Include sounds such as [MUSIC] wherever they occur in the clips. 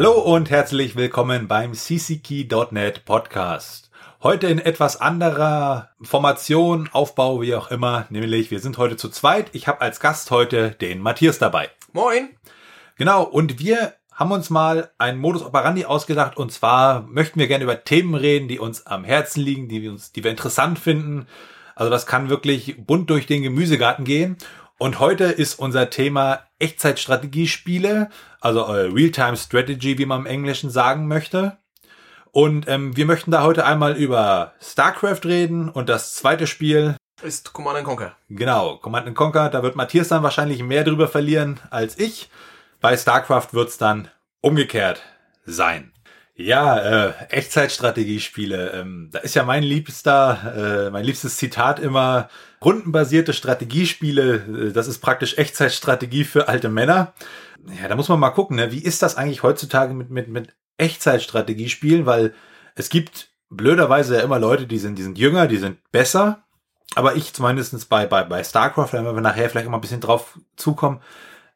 Hallo und herzlich willkommen beim cckey.net Podcast. Heute in etwas anderer Formation, Aufbau, wie auch immer, nämlich wir sind heute zu zweit. Ich habe als Gast heute den Matthias dabei. Moin. Genau, und wir haben uns mal einen Modus operandi ausgedacht und zwar möchten wir gerne über Themen reden, die uns am Herzen liegen, die wir uns, die wir interessant finden. Also das kann wirklich bunt durch den Gemüsegarten gehen. Und heute ist unser Thema Echtzeitstrategiespiele, also äh, Real-Time Strategy, wie man im Englischen sagen möchte. Und ähm, wir möchten da heute einmal über StarCraft reden und das zweite Spiel ist Command Conquer. Genau, Command Conquer. Da wird Matthias dann wahrscheinlich mehr drüber verlieren als ich. Bei StarCraft wird's dann umgekehrt sein. Ja, äh, Echtzeitstrategiespiele. Ähm, da ist ja mein liebster, äh, mein liebstes Zitat immer, rundenbasierte Strategiespiele, äh, das ist praktisch Echtzeitstrategie für alte Männer. Ja, da muss man mal gucken, ne? wie ist das eigentlich heutzutage mit, mit, mit Echtzeitstrategiespielen, weil es gibt blöderweise ja immer Leute, die sind, die sind jünger, die sind besser. Aber ich zumindest bei, bei, bei StarCraft, wenn wir nachher vielleicht immer ein bisschen drauf zukommen,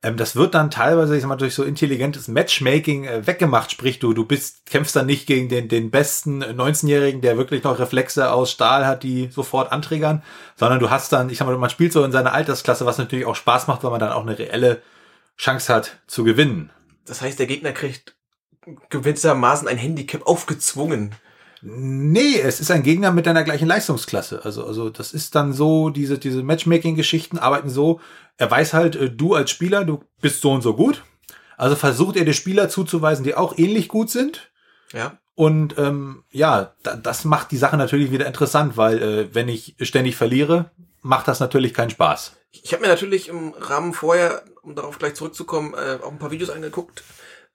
ähm, das wird dann teilweise, ich sag mal, durch so intelligentes Matchmaking äh, weggemacht. Sprich, du, du bist, kämpfst dann nicht gegen den, den besten 19-Jährigen, der wirklich noch Reflexe aus Stahl hat, die sofort anträgern, sondern du hast dann, ich sag mal, man spielt so in seiner Altersklasse, was natürlich auch Spaß macht, weil man dann auch eine reelle Chance hat zu gewinnen. Das heißt, der Gegner kriegt gewissermaßen ein Handicap aufgezwungen. Nee, es ist ein Gegner mit deiner gleichen Leistungsklasse. Also, also das ist dann so, diese, diese Matchmaking-Geschichten arbeiten so, er weiß halt, äh, du als Spieler, du bist so und so gut. Also versucht er dir Spieler zuzuweisen, die auch ähnlich gut sind. Ja. Und ähm, ja, da, das macht die Sache natürlich wieder interessant, weil äh, wenn ich ständig verliere, macht das natürlich keinen Spaß. Ich habe mir natürlich im Rahmen vorher, um darauf gleich zurückzukommen, äh, auch ein paar Videos angeguckt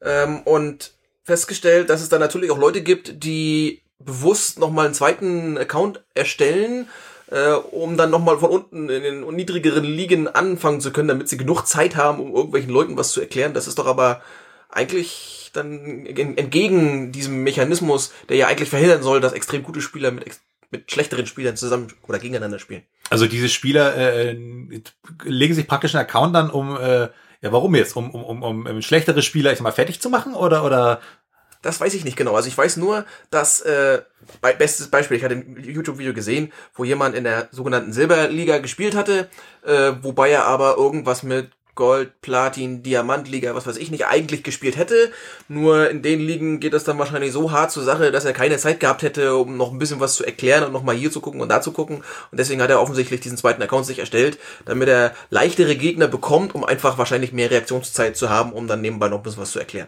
ähm, und festgestellt, dass es da natürlich auch Leute gibt, die bewusst nochmal einen zweiten Account erstellen, äh, um dann nochmal von unten in den niedrigeren Ligen anfangen zu können, damit sie genug Zeit haben, um irgendwelchen Leuten was zu erklären. Das ist doch aber eigentlich dann entgegen diesem Mechanismus, der ja eigentlich verhindern soll, dass extrem gute Spieler mit, mit schlechteren Spielern zusammen oder gegeneinander spielen. Also diese Spieler äh, legen sich praktisch einen Account dann, um äh, ja, warum jetzt? Um, um, um, um, um schlechtere Spieler, ich sag mal, fertig zu machen? Oder, oder das weiß ich nicht genau. Also ich weiß nur, dass, äh, bestes Beispiel, ich hatte ein YouTube-Video gesehen, wo jemand in der sogenannten Silberliga gespielt hatte, äh, wobei er aber irgendwas mit Gold, Platin, Diamantliga, was weiß ich nicht, eigentlich gespielt hätte. Nur in den Ligen geht es dann wahrscheinlich so hart zur Sache, dass er keine Zeit gehabt hätte, um noch ein bisschen was zu erklären und nochmal hier zu gucken und da zu gucken. Und deswegen hat er offensichtlich diesen zweiten Account sich erstellt, damit er leichtere Gegner bekommt, um einfach wahrscheinlich mehr Reaktionszeit zu haben, um dann nebenbei noch ein bisschen was zu erklären.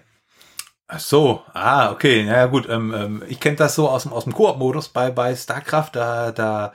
Ach so, ah, okay, ja gut. Ähm, ähm, ich kenne das so aus dem, aus dem Koop-Modus bei, bei StarCraft. Da, da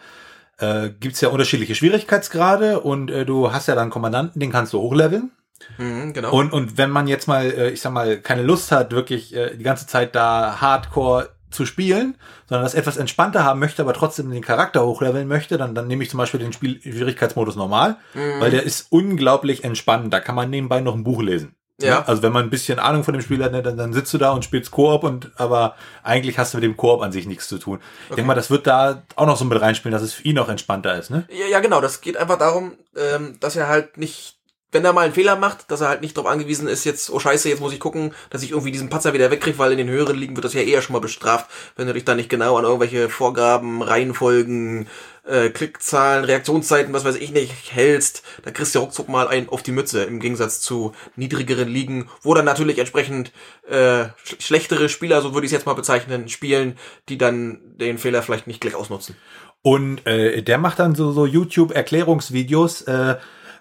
äh, gibt ja unterschiedliche Schwierigkeitsgrade und äh, du hast ja dann Kommandanten, den kannst du hochleveln. Mhm, genau. Und, und wenn man jetzt mal, äh, ich sag mal, keine Lust hat, wirklich äh, die ganze Zeit da Hardcore zu spielen, sondern das etwas entspannter haben möchte, aber trotzdem den Charakter hochleveln möchte, dann, dann nehme ich zum Beispiel den Spiel Schwierigkeitsmodus normal, mhm. weil der ist unglaublich entspannend. Da kann man nebenbei noch ein Buch lesen. Ja. Also wenn man ein bisschen Ahnung von dem Spiel hat, ne, dann, dann sitzt du da und spielst Koop und aber eigentlich hast du mit dem Koop an sich nichts zu tun. Okay. Ich denke mal, das wird da auch noch so mit reinspielen, dass es für ihn noch entspannter ist, ne? Ja, ja genau. Das geht einfach darum, ähm, dass er halt nicht, wenn er mal einen Fehler macht, dass er halt nicht darauf angewiesen ist, jetzt, oh scheiße, jetzt muss ich gucken, dass ich irgendwie diesen Patzer wieder wegkriege, weil in den höheren Ligen wird das ja eher schon mal bestraft, wenn du dich da nicht genau an irgendwelche Vorgaben, Reihenfolgen, äh, Klickzahlen, Reaktionszeiten, was weiß ich nicht, hältst, da kriegst du ruckzuck mal einen auf die Mütze, im Gegensatz zu niedrigeren Ligen, wo dann natürlich entsprechend äh, sch schlechtere Spieler, so würde ich es jetzt mal bezeichnen, spielen, die dann den Fehler vielleicht nicht gleich ausnutzen. Und äh, der macht dann so, so YouTube-Erklärungsvideos, äh,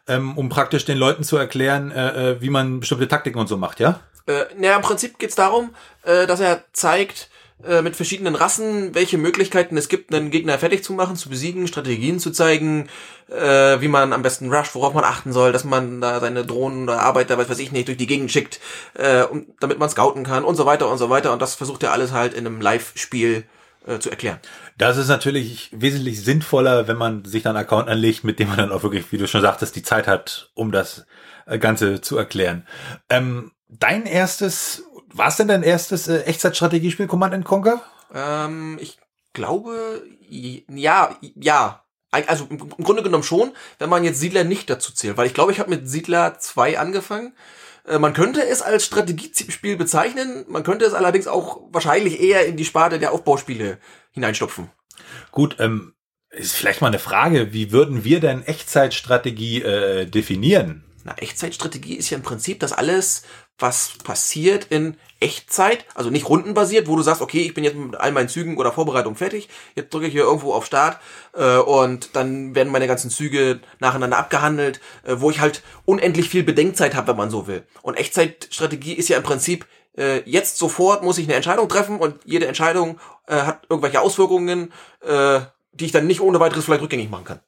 ähm, um praktisch den Leuten zu erklären, äh, äh wie man bestimmte Taktiken und so macht, ja? Äh, naja, im Prinzip geht's darum, äh, dass er zeigt, äh, mit verschiedenen Rassen, welche Möglichkeiten es gibt, einen Gegner fertig zu machen, zu besiegen, Strategien zu zeigen, äh, wie man am besten rusht, worauf man achten soll, dass man da seine Drohnen oder Arbeiter, was weiß ich nicht, durch die Gegend schickt, äh, um, damit man scouten kann und so weiter und so weiter. Und das versucht er alles halt in einem Live-Spiel äh, zu erklären. Das ist natürlich wesentlich sinnvoller, wenn man sich dann einen Account anlegt, mit dem man dann auch wirklich, wie du schon sagtest, die Zeit hat, um das äh, Ganze zu erklären. Ähm, dein erstes war es denn dein erstes äh, Echtzeitstrategiespiel Command Conquer? Ähm, ich glaube, ja, ja. Also im Grunde genommen schon, wenn man jetzt Siedler nicht dazu zählt. Weil ich glaube, ich habe mit Siedler 2 angefangen. Äh, man könnte es als Strategiespiel bezeichnen, man könnte es allerdings auch wahrscheinlich eher in die Sparte der Aufbauspiele hineinstopfen. Gut, ähm, ist vielleicht mal eine Frage, wie würden wir denn Echtzeitstrategie äh, definieren? Na, Echtzeitstrategie ist ja im Prinzip das alles, was passiert in Echtzeit, also nicht rundenbasiert, wo du sagst, okay, ich bin jetzt mit all meinen Zügen oder Vorbereitungen fertig, jetzt drücke ich hier irgendwo auf Start äh, und dann werden meine ganzen Züge nacheinander abgehandelt, äh, wo ich halt unendlich viel Bedenkzeit habe, wenn man so will. Und Echtzeitstrategie ist ja im Prinzip äh, jetzt sofort muss ich eine Entscheidung treffen und jede Entscheidung äh, hat irgendwelche Auswirkungen, äh, die ich dann nicht ohne weiteres vielleicht rückgängig machen kann.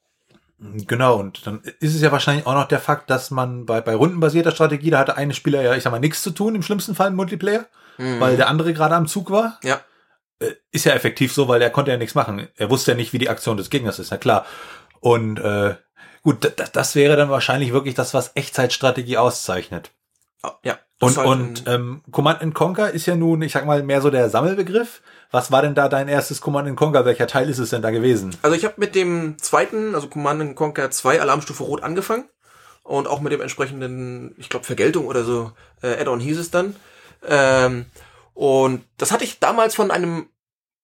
Genau, und dann ist es ja wahrscheinlich auch noch der Fakt, dass man bei, bei rundenbasierter Strategie, da hatte eine Spieler ja, ich sag mal, nichts zu tun, im schlimmsten Fall im Multiplayer, mhm. weil der andere gerade am Zug war. Ja. Äh, ist ja effektiv so, weil er konnte ja nichts machen. Er wusste ja nicht, wie die Aktion des Gegners ist, na klar. Und äh, gut, das, wäre dann wahrscheinlich wirklich das, was Echtzeitstrategie auszeichnet. Ja. Und, und ähm, Command Conquer ist ja nun, ich sag mal, mehr so der Sammelbegriff. Was war denn da dein erstes Command Conquer? Welcher Teil ist es denn da gewesen? Also ich habe mit dem zweiten, also Command Conquer 2 Alarmstufe Rot angefangen und auch mit dem entsprechenden, ich glaube Vergeltung oder so, äh, Add-on hieß es dann. Ähm, und das hatte ich damals von einem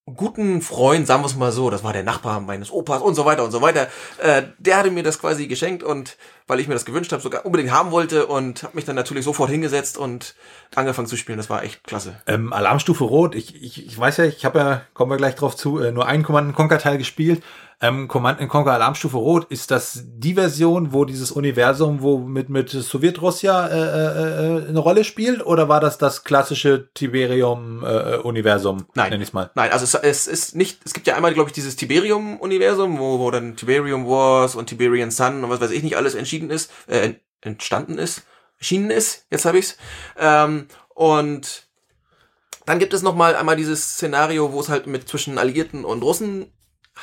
guten Freund, sagen wir es mal so, das war der Nachbar meines Opas und so weiter und so weiter, äh, der hatte mir das quasi geschenkt und weil ich mir das gewünscht habe, sogar unbedingt haben wollte und habe mich dann natürlich sofort hingesetzt und angefangen zu spielen. Das war echt klasse. Ähm, Alarmstufe Rot, ich, ich, ich weiß ja, ich habe ja, kommen wir gleich drauf zu, äh, nur einen Command Conquer Teil gespielt ähm, Command Conquer Alarmstufe Rot, ist das die Version, wo dieses Universum, wo mit, mit Sowjetrussia äh, äh, äh eine Rolle spielt? Oder war das das klassische Tiberium-Universum? Äh, Nein. Nenn ich's mal. Nein, also es, es ist nicht, es gibt ja einmal, glaube ich, dieses Tiberium-Universum, wo, wo dann Tiberium Wars und Tiberian Sun und was weiß ich nicht alles entschieden ist, äh, entstanden ist, erschienen ist, jetzt habe ich's. Ähm, und dann gibt es noch mal einmal dieses Szenario, wo es halt mit zwischen Alliierten und Russen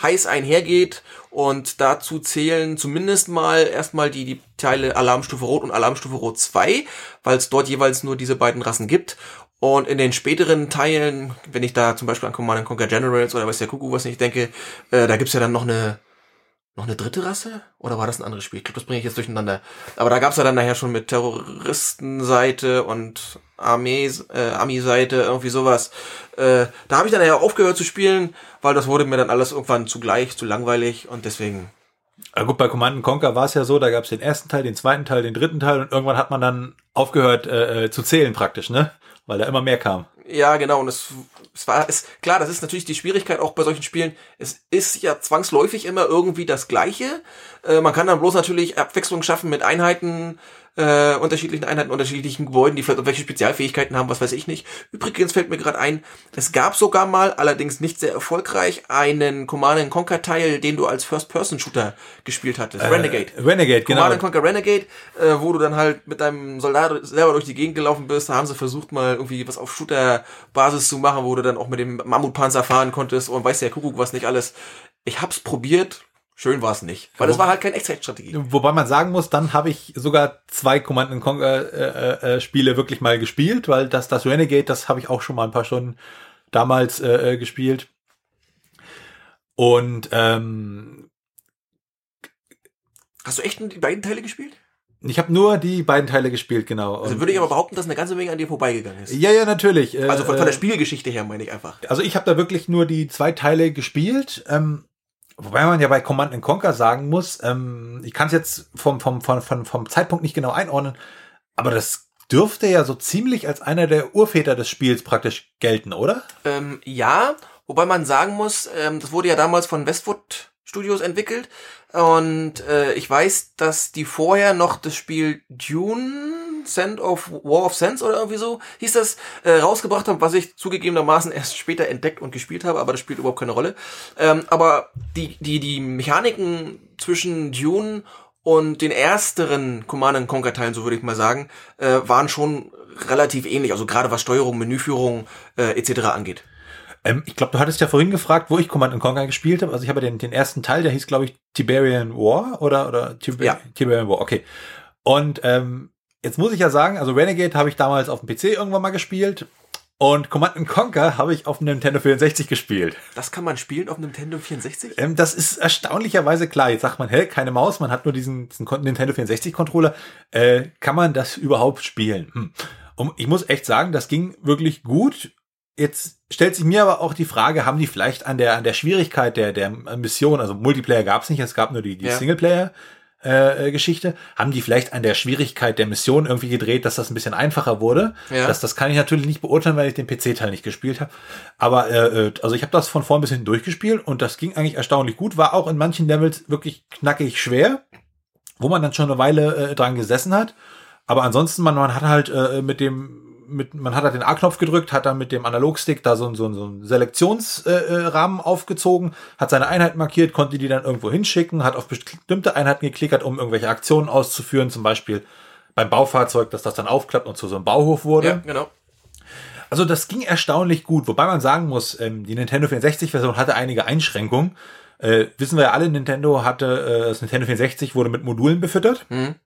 heiß einhergeht und dazu zählen zumindest mal erstmal die, die Teile Alarmstufe Rot und Alarmstufe Rot 2, weil es dort jeweils nur diese beiden Rassen gibt. Und in den späteren Teilen, wenn ich da zum Beispiel an Command Conquer Generals oder was der Kuckuck was nicht denke, äh, da gibt's ja dann noch eine noch eine dritte Rasse? Oder war das ein anderes Spiel? Ich glaube, das bringe ich jetzt durcheinander. Aber da gab's ja dann nachher schon mit Terroristenseite und Armee, äh, Army-Seite, irgendwie sowas. Äh, da habe ich dann nachher aufgehört zu spielen, weil das wurde mir dann alles irgendwann zu gleich, zu langweilig und deswegen. Ja gut, bei Command Conquer war es ja so, da gab's den ersten Teil, den zweiten Teil, den dritten Teil und irgendwann hat man dann aufgehört äh, äh zu zählen praktisch, ne? Weil da immer mehr kam. Ja, genau. Und es, es war, es, klar, das ist natürlich die Schwierigkeit auch bei solchen Spielen. Es ist ja zwangsläufig immer irgendwie das Gleiche. Äh, man kann dann bloß natürlich Abwechslung schaffen mit Einheiten, äh, unterschiedlichen Einheiten, unterschiedlichen Gebäuden, die vielleicht irgendwelche Spezialfähigkeiten haben, was weiß ich nicht. Übrigens fällt mir gerade ein, es gab sogar mal, allerdings nicht sehr erfolgreich, einen Command Conquer Teil, den du als First-Person-Shooter gespielt hattest. Äh, Renegade. Renegade, genau. Command Conquer Renegade, äh, wo du dann halt mit deinem Soldat selber durch die Gegend gelaufen bist. Da haben sie versucht mal irgendwie was auf Shooter-Basis zu machen, wo du dann auch mit dem Mammutpanzer fahren konntest und weiß der Kuckuck was nicht alles. Ich hab's probiert, Schön war es nicht, weil das war halt keine Echtzeitstrategie. Wobei man sagen muss, dann habe ich sogar zwei Command Conquer äh, äh, Spiele wirklich mal gespielt, weil das das Renegade, das habe ich auch schon mal ein paar Stunden damals äh, äh gespielt. Und ähm, hast du echt die beiden Teile gespielt? Ich habe nur die beiden Teile gespielt, genau. Also würde ich aber behaupten, dass eine ganze Menge an dir vorbeigegangen ist. Ja, ja, natürlich. Also von, von der äh, Spielgeschichte her meine ich einfach. Also ich habe da wirklich nur die zwei Teile gespielt. Ähm, Wobei man ja bei Command Conquer sagen muss, ähm, ich kann es jetzt vom, vom, vom, vom, vom Zeitpunkt nicht genau einordnen, aber das dürfte ja so ziemlich als einer der Urväter des Spiels praktisch gelten, oder? Ähm, ja, wobei man sagen muss, ähm, das wurde ja damals von Westwood Studios entwickelt und äh, ich weiß, dass die vorher noch das Spiel Dune Sand of War of Sense oder irgendwie so hieß das, äh, rausgebracht haben, was ich zugegebenermaßen erst später entdeckt und gespielt habe, aber das spielt überhaupt keine Rolle. Ähm, aber die, die, die Mechaniken zwischen Dune und den ersteren Command Conquer Teilen, so würde ich mal sagen, äh, waren schon relativ ähnlich, also gerade was Steuerung, Menüführung äh, etc. angeht. Ähm, ich glaube, du hattest ja vorhin gefragt, wo ich Command Conquer gespielt habe. Also ich habe den, den ersten Teil, der hieß, glaube ich, Tiberian War oder, oder Tiber ja. Tiberian War, okay. Und ähm, Jetzt muss ich ja sagen, also Renegade habe ich damals auf dem PC irgendwann mal gespielt. Und Command Conquer habe ich auf dem Nintendo 64 gespielt. Das kann man spielen auf einem Nintendo 64? Ähm, das ist erstaunlicherweise klar. Jetzt sagt man, hä, keine Maus, man hat nur diesen, diesen Nintendo 64 Controller. Äh, kann man das überhaupt spielen? Hm. Und ich muss echt sagen, das ging wirklich gut. Jetzt stellt sich mir aber auch die Frage, haben die vielleicht an der, an der Schwierigkeit der, der Mission, also Multiplayer gab es nicht, es gab nur die, die ja. Singleplayer, äh, äh, Geschichte, haben die vielleicht an der Schwierigkeit der Mission irgendwie gedreht, dass das ein bisschen einfacher wurde. Ja. Das, das kann ich natürlich nicht beurteilen, weil ich den PC-Teil nicht gespielt habe. Aber äh, äh, also ich habe das von vorn bis hinten durchgespielt und das ging eigentlich erstaunlich gut. War auch in manchen Levels wirklich knackig schwer, wo man dann schon eine Weile äh, dran gesessen hat. Aber ansonsten, man, man hat halt äh, mit dem mit, man hat halt den A-Knopf gedrückt, hat dann mit dem Analogstick da so, so, so einen Selektionsrahmen äh, aufgezogen, hat seine Einheit markiert, konnte die dann irgendwo hinschicken, hat auf bestimmte Einheiten geklickert, um irgendwelche Aktionen auszuführen, zum Beispiel beim Baufahrzeug, dass das dann aufklappt und zu so einem Bauhof wurde. Ja, genau. Also das ging erstaunlich gut, wobei man sagen muss, ähm, die Nintendo 64-Version hatte einige Einschränkungen. Äh, wissen wir ja alle, Nintendo hatte, äh, das Nintendo 64 wurde mit Modulen befüttert. Mhm.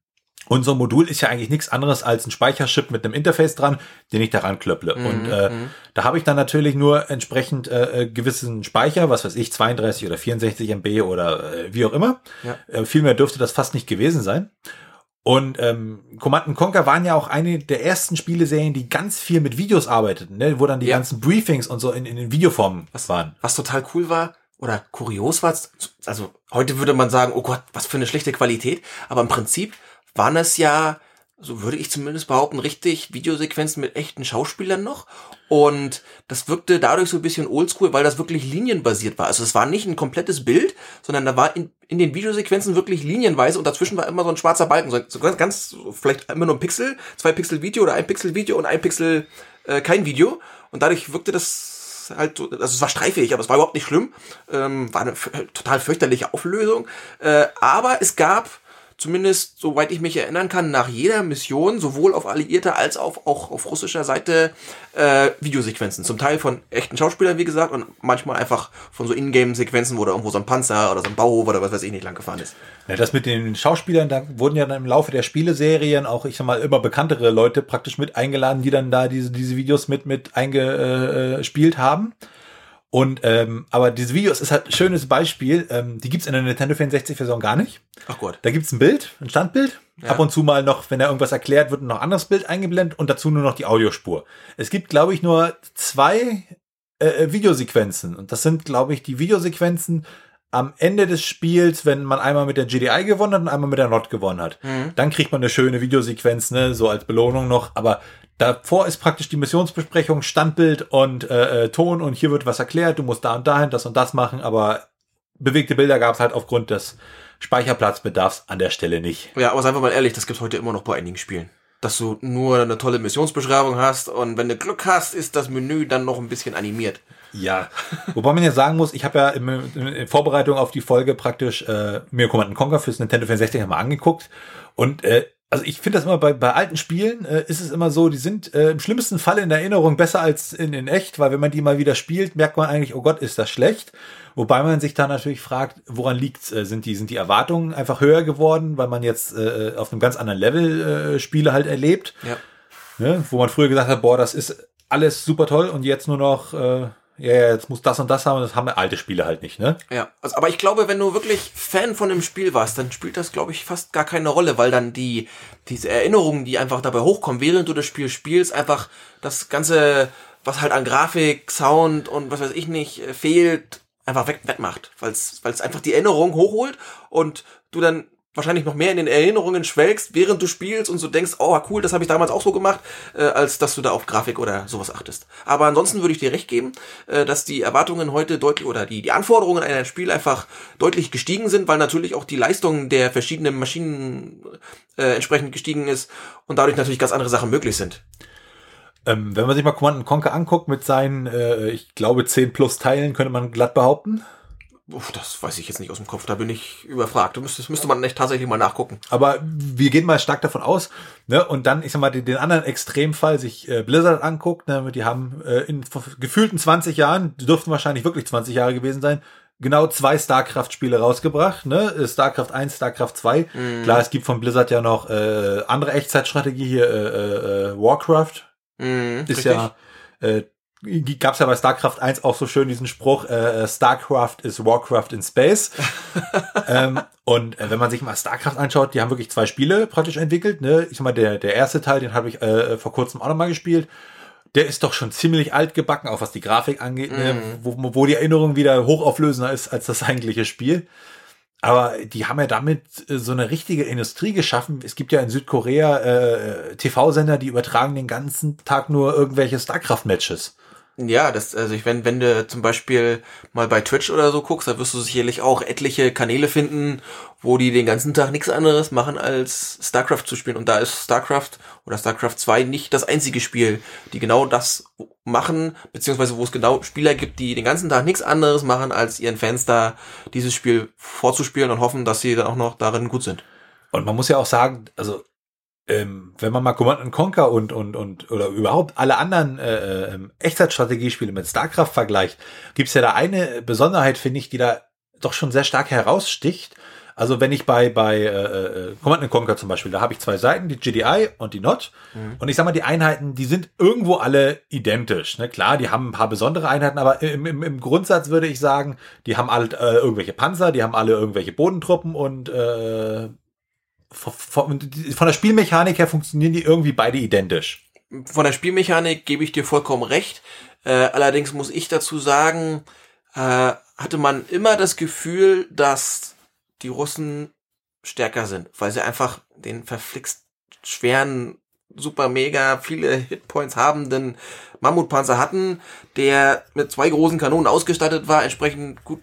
Und so ein Modul ist ja eigentlich nichts anderes als ein Speicherchip mit einem Interface dran, den ich daran klöpple. Mhm, und äh, mhm. da habe ich dann natürlich nur entsprechend äh, äh gewissen Speicher, was weiß ich, 32 oder 64 MB oder äh, wie auch immer. Ja. Äh, viel mehr dürfte das fast nicht gewesen sein. Und ähm, Command Conquer waren ja auch eine der ersten Spieleserien, die ganz viel mit Videos arbeiteten, ne? wo dann die ja. ganzen Briefings und so in, in den Videoformen was, waren. Was total cool war, oder kurios war, also heute würde man sagen, oh Gott, was für eine schlechte Qualität, aber im Prinzip waren es ja, so würde ich zumindest behaupten, richtig Videosequenzen mit echten Schauspielern noch. Und das wirkte dadurch so ein bisschen oldschool, weil das wirklich linienbasiert war. Also es war nicht ein komplettes Bild, sondern da war in, in den Videosequenzen wirklich linienweise und dazwischen war immer so ein schwarzer Balken. So ganz, ganz vielleicht immer nur ein Pixel, zwei Pixel Video oder ein Pixel Video und ein Pixel äh, kein Video. Und dadurch wirkte das halt, also es war streifig, aber es war überhaupt nicht schlimm. Ähm, war eine total fürchterliche Auflösung. Äh, aber es gab zumindest soweit ich mich erinnern kann, nach jeder Mission, sowohl auf alliierter als auch, auch auf russischer Seite, äh, Videosequenzen. Zum Teil von echten Schauspielern, wie gesagt, und manchmal einfach von so Ingame-Sequenzen, wo da irgendwo so ein Panzer oder so ein Bauhof oder was weiß ich nicht lang gefahren ist. Ja, das mit den Schauspielern, da wurden ja dann im Laufe der Spieleserien auch, ich sag mal, immer bekanntere Leute praktisch mit eingeladen, die dann da diese, diese Videos mit, mit eingespielt haben. Und ähm, aber dieses Video ist halt ein schönes Beispiel. Ähm, die gibt's in der Nintendo 64 Version gar nicht. Ach Gott. Da gibt's ein Bild, ein Standbild. Ja. Ab und zu mal noch, wenn er irgendwas erklärt, wird noch ein anderes Bild eingeblendet und dazu nur noch die Audiospur. Es gibt, glaube ich, nur zwei äh, äh, Videosequenzen. Und das sind, glaube ich, die Videosequenzen am Ende des Spiels, wenn man einmal mit der GDI gewonnen hat und einmal mit der NOT gewonnen hat. Mhm. Dann kriegt man eine schöne Videosequenz, ne, so als Belohnung noch. Aber Davor ist praktisch die Missionsbesprechung, Standbild und äh, äh, Ton und hier wird was erklärt, du musst da und dahin das und das machen, aber bewegte Bilder gab es halt aufgrund des Speicherplatzbedarfs an der Stelle nicht. Ja, aber seien wir mal ehrlich, das gibt's heute immer noch bei einigen Spielen. Dass du nur eine tolle Missionsbeschreibung hast und wenn du Glück hast, ist das Menü dann noch ein bisschen animiert. Ja, wobei man ja sagen muss, ich habe ja in, in, Vorbereitung auf die Folge praktisch äh, mir Command Conquer fürs Nintendo 64 mal angeguckt und äh, also ich finde das immer bei, bei alten Spielen äh, ist es immer so, die sind äh, im schlimmsten Fall in Erinnerung besser als in, in echt, weil wenn man die mal wieder spielt, merkt man eigentlich, oh Gott, ist das schlecht. Wobei man sich da natürlich fragt, woran liegt's? Äh, sind die sind die Erwartungen einfach höher geworden, weil man jetzt äh, auf einem ganz anderen Level äh, Spiele halt erlebt? Ja. Ne? Wo man früher gesagt hat, boah, das ist alles super toll und jetzt nur noch äh, ja, jetzt muss das und das haben, das haben alte Spiele halt nicht, ne? Ja, also, aber ich glaube, wenn du wirklich Fan von dem Spiel warst, dann spielt das, glaube ich, fast gar keine Rolle, weil dann die, diese Erinnerungen, die einfach dabei hochkommen, während du das Spiel spielst, einfach das Ganze, was halt an Grafik, Sound und was weiß ich nicht, äh, fehlt, einfach weg, wettmacht, weil es einfach die Erinnerung hochholt und du dann wahrscheinlich noch mehr in den Erinnerungen schwelgst, während du spielst und so denkst, oh cool, das habe ich damals auch so gemacht, äh, als dass du da auf Grafik oder sowas achtest. Aber ansonsten würde ich dir recht geben, äh, dass die Erwartungen heute deutlich oder die, die Anforderungen an ein Spiel einfach deutlich gestiegen sind, weil natürlich auch die Leistung der verschiedenen Maschinen äh, entsprechend gestiegen ist und dadurch natürlich ganz andere Sachen möglich sind. Ähm, wenn man sich mal Command Conquer anguckt mit seinen, äh, ich glaube, 10 plus Teilen, könnte man glatt behaupten. Uff, das weiß ich jetzt nicht aus dem Kopf, da bin ich überfragt. Das müsste man echt tatsächlich mal nachgucken. Aber wir gehen mal stark davon aus, ne? Und dann, ich sag mal, den, den anderen Extremfall sich äh, Blizzard anguckt, ne? Die haben äh, in gefühlten 20 Jahren, die dürften wahrscheinlich wirklich 20 Jahre gewesen sein, genau zwei StarCraft-Spiele rausgebracht, ne? StarCraft 1, StarCraft 2. Mhm. Klar, es gibt von Blizzard ja noch äh, andere Echtzeitstrategie hier, äh, äh, äh Warcraft. Mhm, ist richtig. ja äh, gab es ja bei StarCraft 1 auch so schön diesen Spruch, äh, StarCraft is Warcraft in Space. [LAUGHS] ähm, und äh, wenn man sich mal StarCraft anschaut, die haben wirklich zwei Spiele praktisch entwickelt. Ne? Ich sag mal, der, der erste Teil, den habe ich äh, vor kurzem auch nochmal gespielt. Der ist doch schon ziemlich alt gebacken, auch was die Grafik angeht, ne? mhm. ne? wo, wo die Erinnerung wieder hochauflösender ist als das eigentliche Spiel. Aber die haben ja damit äh, so eine richtige Industrie geschaffen. Es gibt ja in Südkorea äh, TV-Sender, die übertragen den ganzen Tag nur irgendwelche StarCraft-Matches. Ja, das, also ich, wenn, wenn du zum Beispiel mal bei Twitch oder so guckst, da wirst du sicherlich auch etliche Kanäle finden, wo die den ganzen Tag nichts anderes machen, als StarCraft zu spielen. Und da ist StarCraft oder StarCraft 2 nicht das einzige Spiel, die genau das machen, beziehungsweise wo es genau Spieler gibt, die den ganzen Tag nichts anderes machen, als ihren Fans da dieses Spiel vorzuspielen und hoffen, dass sie dann auch noch darin gut sind. Und man muss ja auch sagen, also ähm, wenn man mal Command Conquer und, und, und oder überhaupt alle anderen äh, äh, Echtzeitstrategiespiele mit StarCraft vergleicht, gibt's ja da eine Besonderheit, finde ich, die da doch schon sehr stark heraussticht. Also wenn ich bei, bei äh, äh, Command Conquer zum Beispiel, da habe ich zwei Seiten, die GDI und die NOT. Mhm. Und ich sag mal, die Einheiten, die sind irgendwo alle identisch. Ne? Klar, die haben ein paar besondere Einheiten, aber im, im, im Grundsatz würde ich sagen, die haben alle äh, irgendwelche Panzer, die haben alle irgendwelche Bodentruppen und äh, von, der Spielmechanik her funktionieren die irgendwie beide identisch. Von der Spielmechanik gebe ich dir vollkommen recht. Äh, allerdings muss ich dazu sagen, äh, hatte man immer das Gefühl, dass die Russen stärker sind, weil sie einfach den verflixt schweren, super mega viele Hitpoints habenden Mammutpanzer hatten, der mit zwei großen Kanonen ausgestattet war, entsprechend gut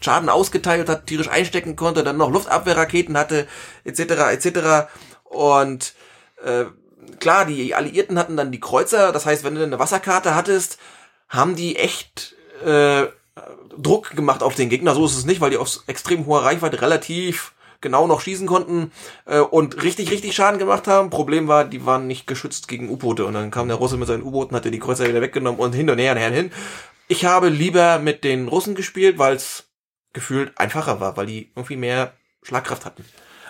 Schaden ausgeteilt hat, tierisch einstecken konnte, dann noch Luftabwehrraketen hatte, etc., etc. Und äh, klar, die Alliierten hatten dann die Kreuzer, das heißt, wenn du eine Wasserkarte hattest, haben die echt äh, Druck gemacht auf den Gegner. So ist es nicht, weil die aus extrem hoher Reichweite relativ genau noch schießen konnten äh, und richtig, richtig Schaden gemacht haben. Problem war, die waren nicht geschützt gegen U-Boote und dann kam der Russe mit seinen U-Booten, hatte die Kreuzer wieder weggenommen und hin und her und her hin. Ich habe lieber mit den Russen gespielt, weil es gefühlt einfacher war, weil die irgendwie mehr Schlagkraft hatten.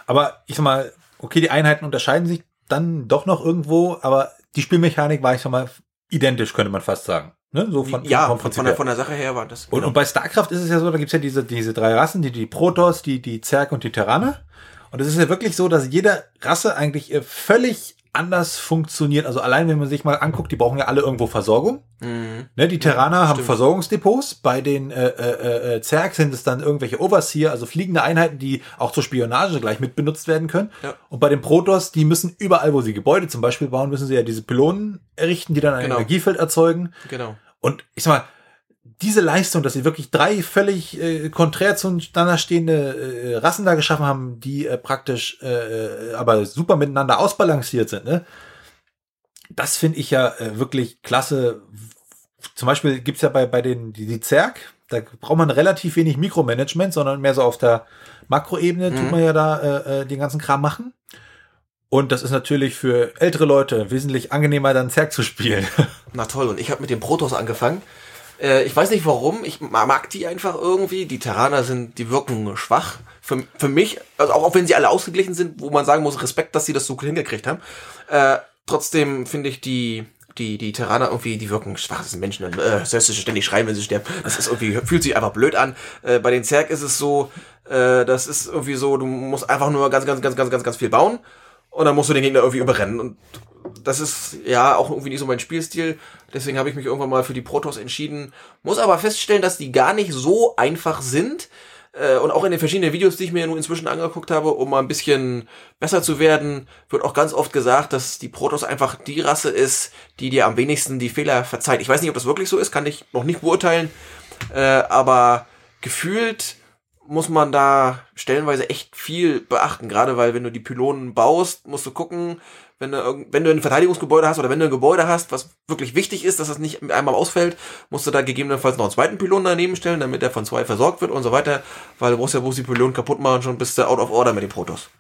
Aber ich sag mal, okay, die Einheiten unterscheiden sich dann doch noch irgendwo, aber die Spielmechanik war, ich sag mal, identisch, könnte man fast sagen. Ne? So von, ja, vom von, der, von der Sache her war das. Und, genau. und bei StarCraft ist es ja so, da gibt's ja diese, diese drei Rassen, die, die Protoss, die, die Zerg und die Terraner. Und es ist ja wirklich so, dass jede Rasse eigentlich äh, völlig anders funktioniert. Also allein, wenn man sich mal anguckt, die brauchen ja alle irgendwo Versorgung. Mhm. Ne, die Terraner ja, haben. Versorgungsdepots. Bei den äh, äh, äh, Zerg sind es dann irgendwelche Overseer, also fliegende Einheiten, die auch zur Spionage gleich mit benutzt werden können. Ja. Und bei den Protoss, die müssen überall, wo sie Gebäude zum Beispiel bauen, müssen sie ja diese Pylonen errichten, die dann ein genau. Energiefeld erzeugen. Genau. Und ich sag mal, diese Leistung, dass sie wirklich drei völlig äh, konträr zueinander stehende äh, Rassen da geschaffen haben, die äh, praktisch äh, äh, aber super miteinander ausbalanciert sind, ne? Das finde ich ja äh, wirklich klasse. Zum Beispiel gibt's ja bei, bei den die, die Zerg, da braucht man relativ wenig Mikromanagement, sondern mehr so auf der Makroebene mhm. tut man ja da äh, äh, den ganzen Kram machen. Und das ist natürlich für ältere Leute wesentlich angenehmer, dann Zerg zu spielen. Na toll, und ich habe mit dem Protoss angefangen. Äh, ich weiß nicht warum, ich mag die einfach irgendwie. Die Terraner sind, die wirken schwach. Für, für mich, also auch, auch wenn sie alle ausgeglichen sind, wo man sagen muss, Respekt, dass sie das so hingekriegt haben. Äh, trotzdem finde ich die, die, die Terraner irgendwie, die wirken schwach, das sind Menschen, äh, das heißt, sie ständig schreien, wenn sie sterben. Das ist irgendwie, fühlt sich einfach blöd an. Äh, bei den Zerg ist es so, äh, das ist irgendwie so, du musst einfach nur ganz, ganz, ganz, ganz, ganz, ganz viel bauen und dann musst du den Gegner irgendwie überrennen und das ist ja auch irgendwie nicht so mein Spielstil. Deswegen habe ich mich irgendwann mal für die Protoss entschieden. Muss aber feststellen, dass die gar nicht so einfach sind. Äh, und auch in den verschiedenen Videos, die ich mir nun inzwischen angeguckt habe, um mal ein bisschen besser zu werden, wird auch ganz oft gesagt, dass die Protoss einfach die Rasse ist, die dir am wenigsten die Fehler verzeiht. Ich weiß nicht, ob das wirklich so ist, kann ich noch nicht beurteilen. Äh, aber gefühlt muss man da stellenweise echt viel beachten, gerade weil wenn du die Pylonen baust, musst du gucken, wenn du, wenn du ein Verteidigungsgebäude hast oder wenn du ein Gebäude hast, was wirklich wichtig ist, dass das nicht einmal ausfällt, musst du da gegebenenfalls noch einen zweiten Pylon daneben stellen, damit der von zwei versorgt wird und so weiter, weil du brauchst ja bloß die Pylonen kaputt machen, schon bist du out of order mit dem Protoss.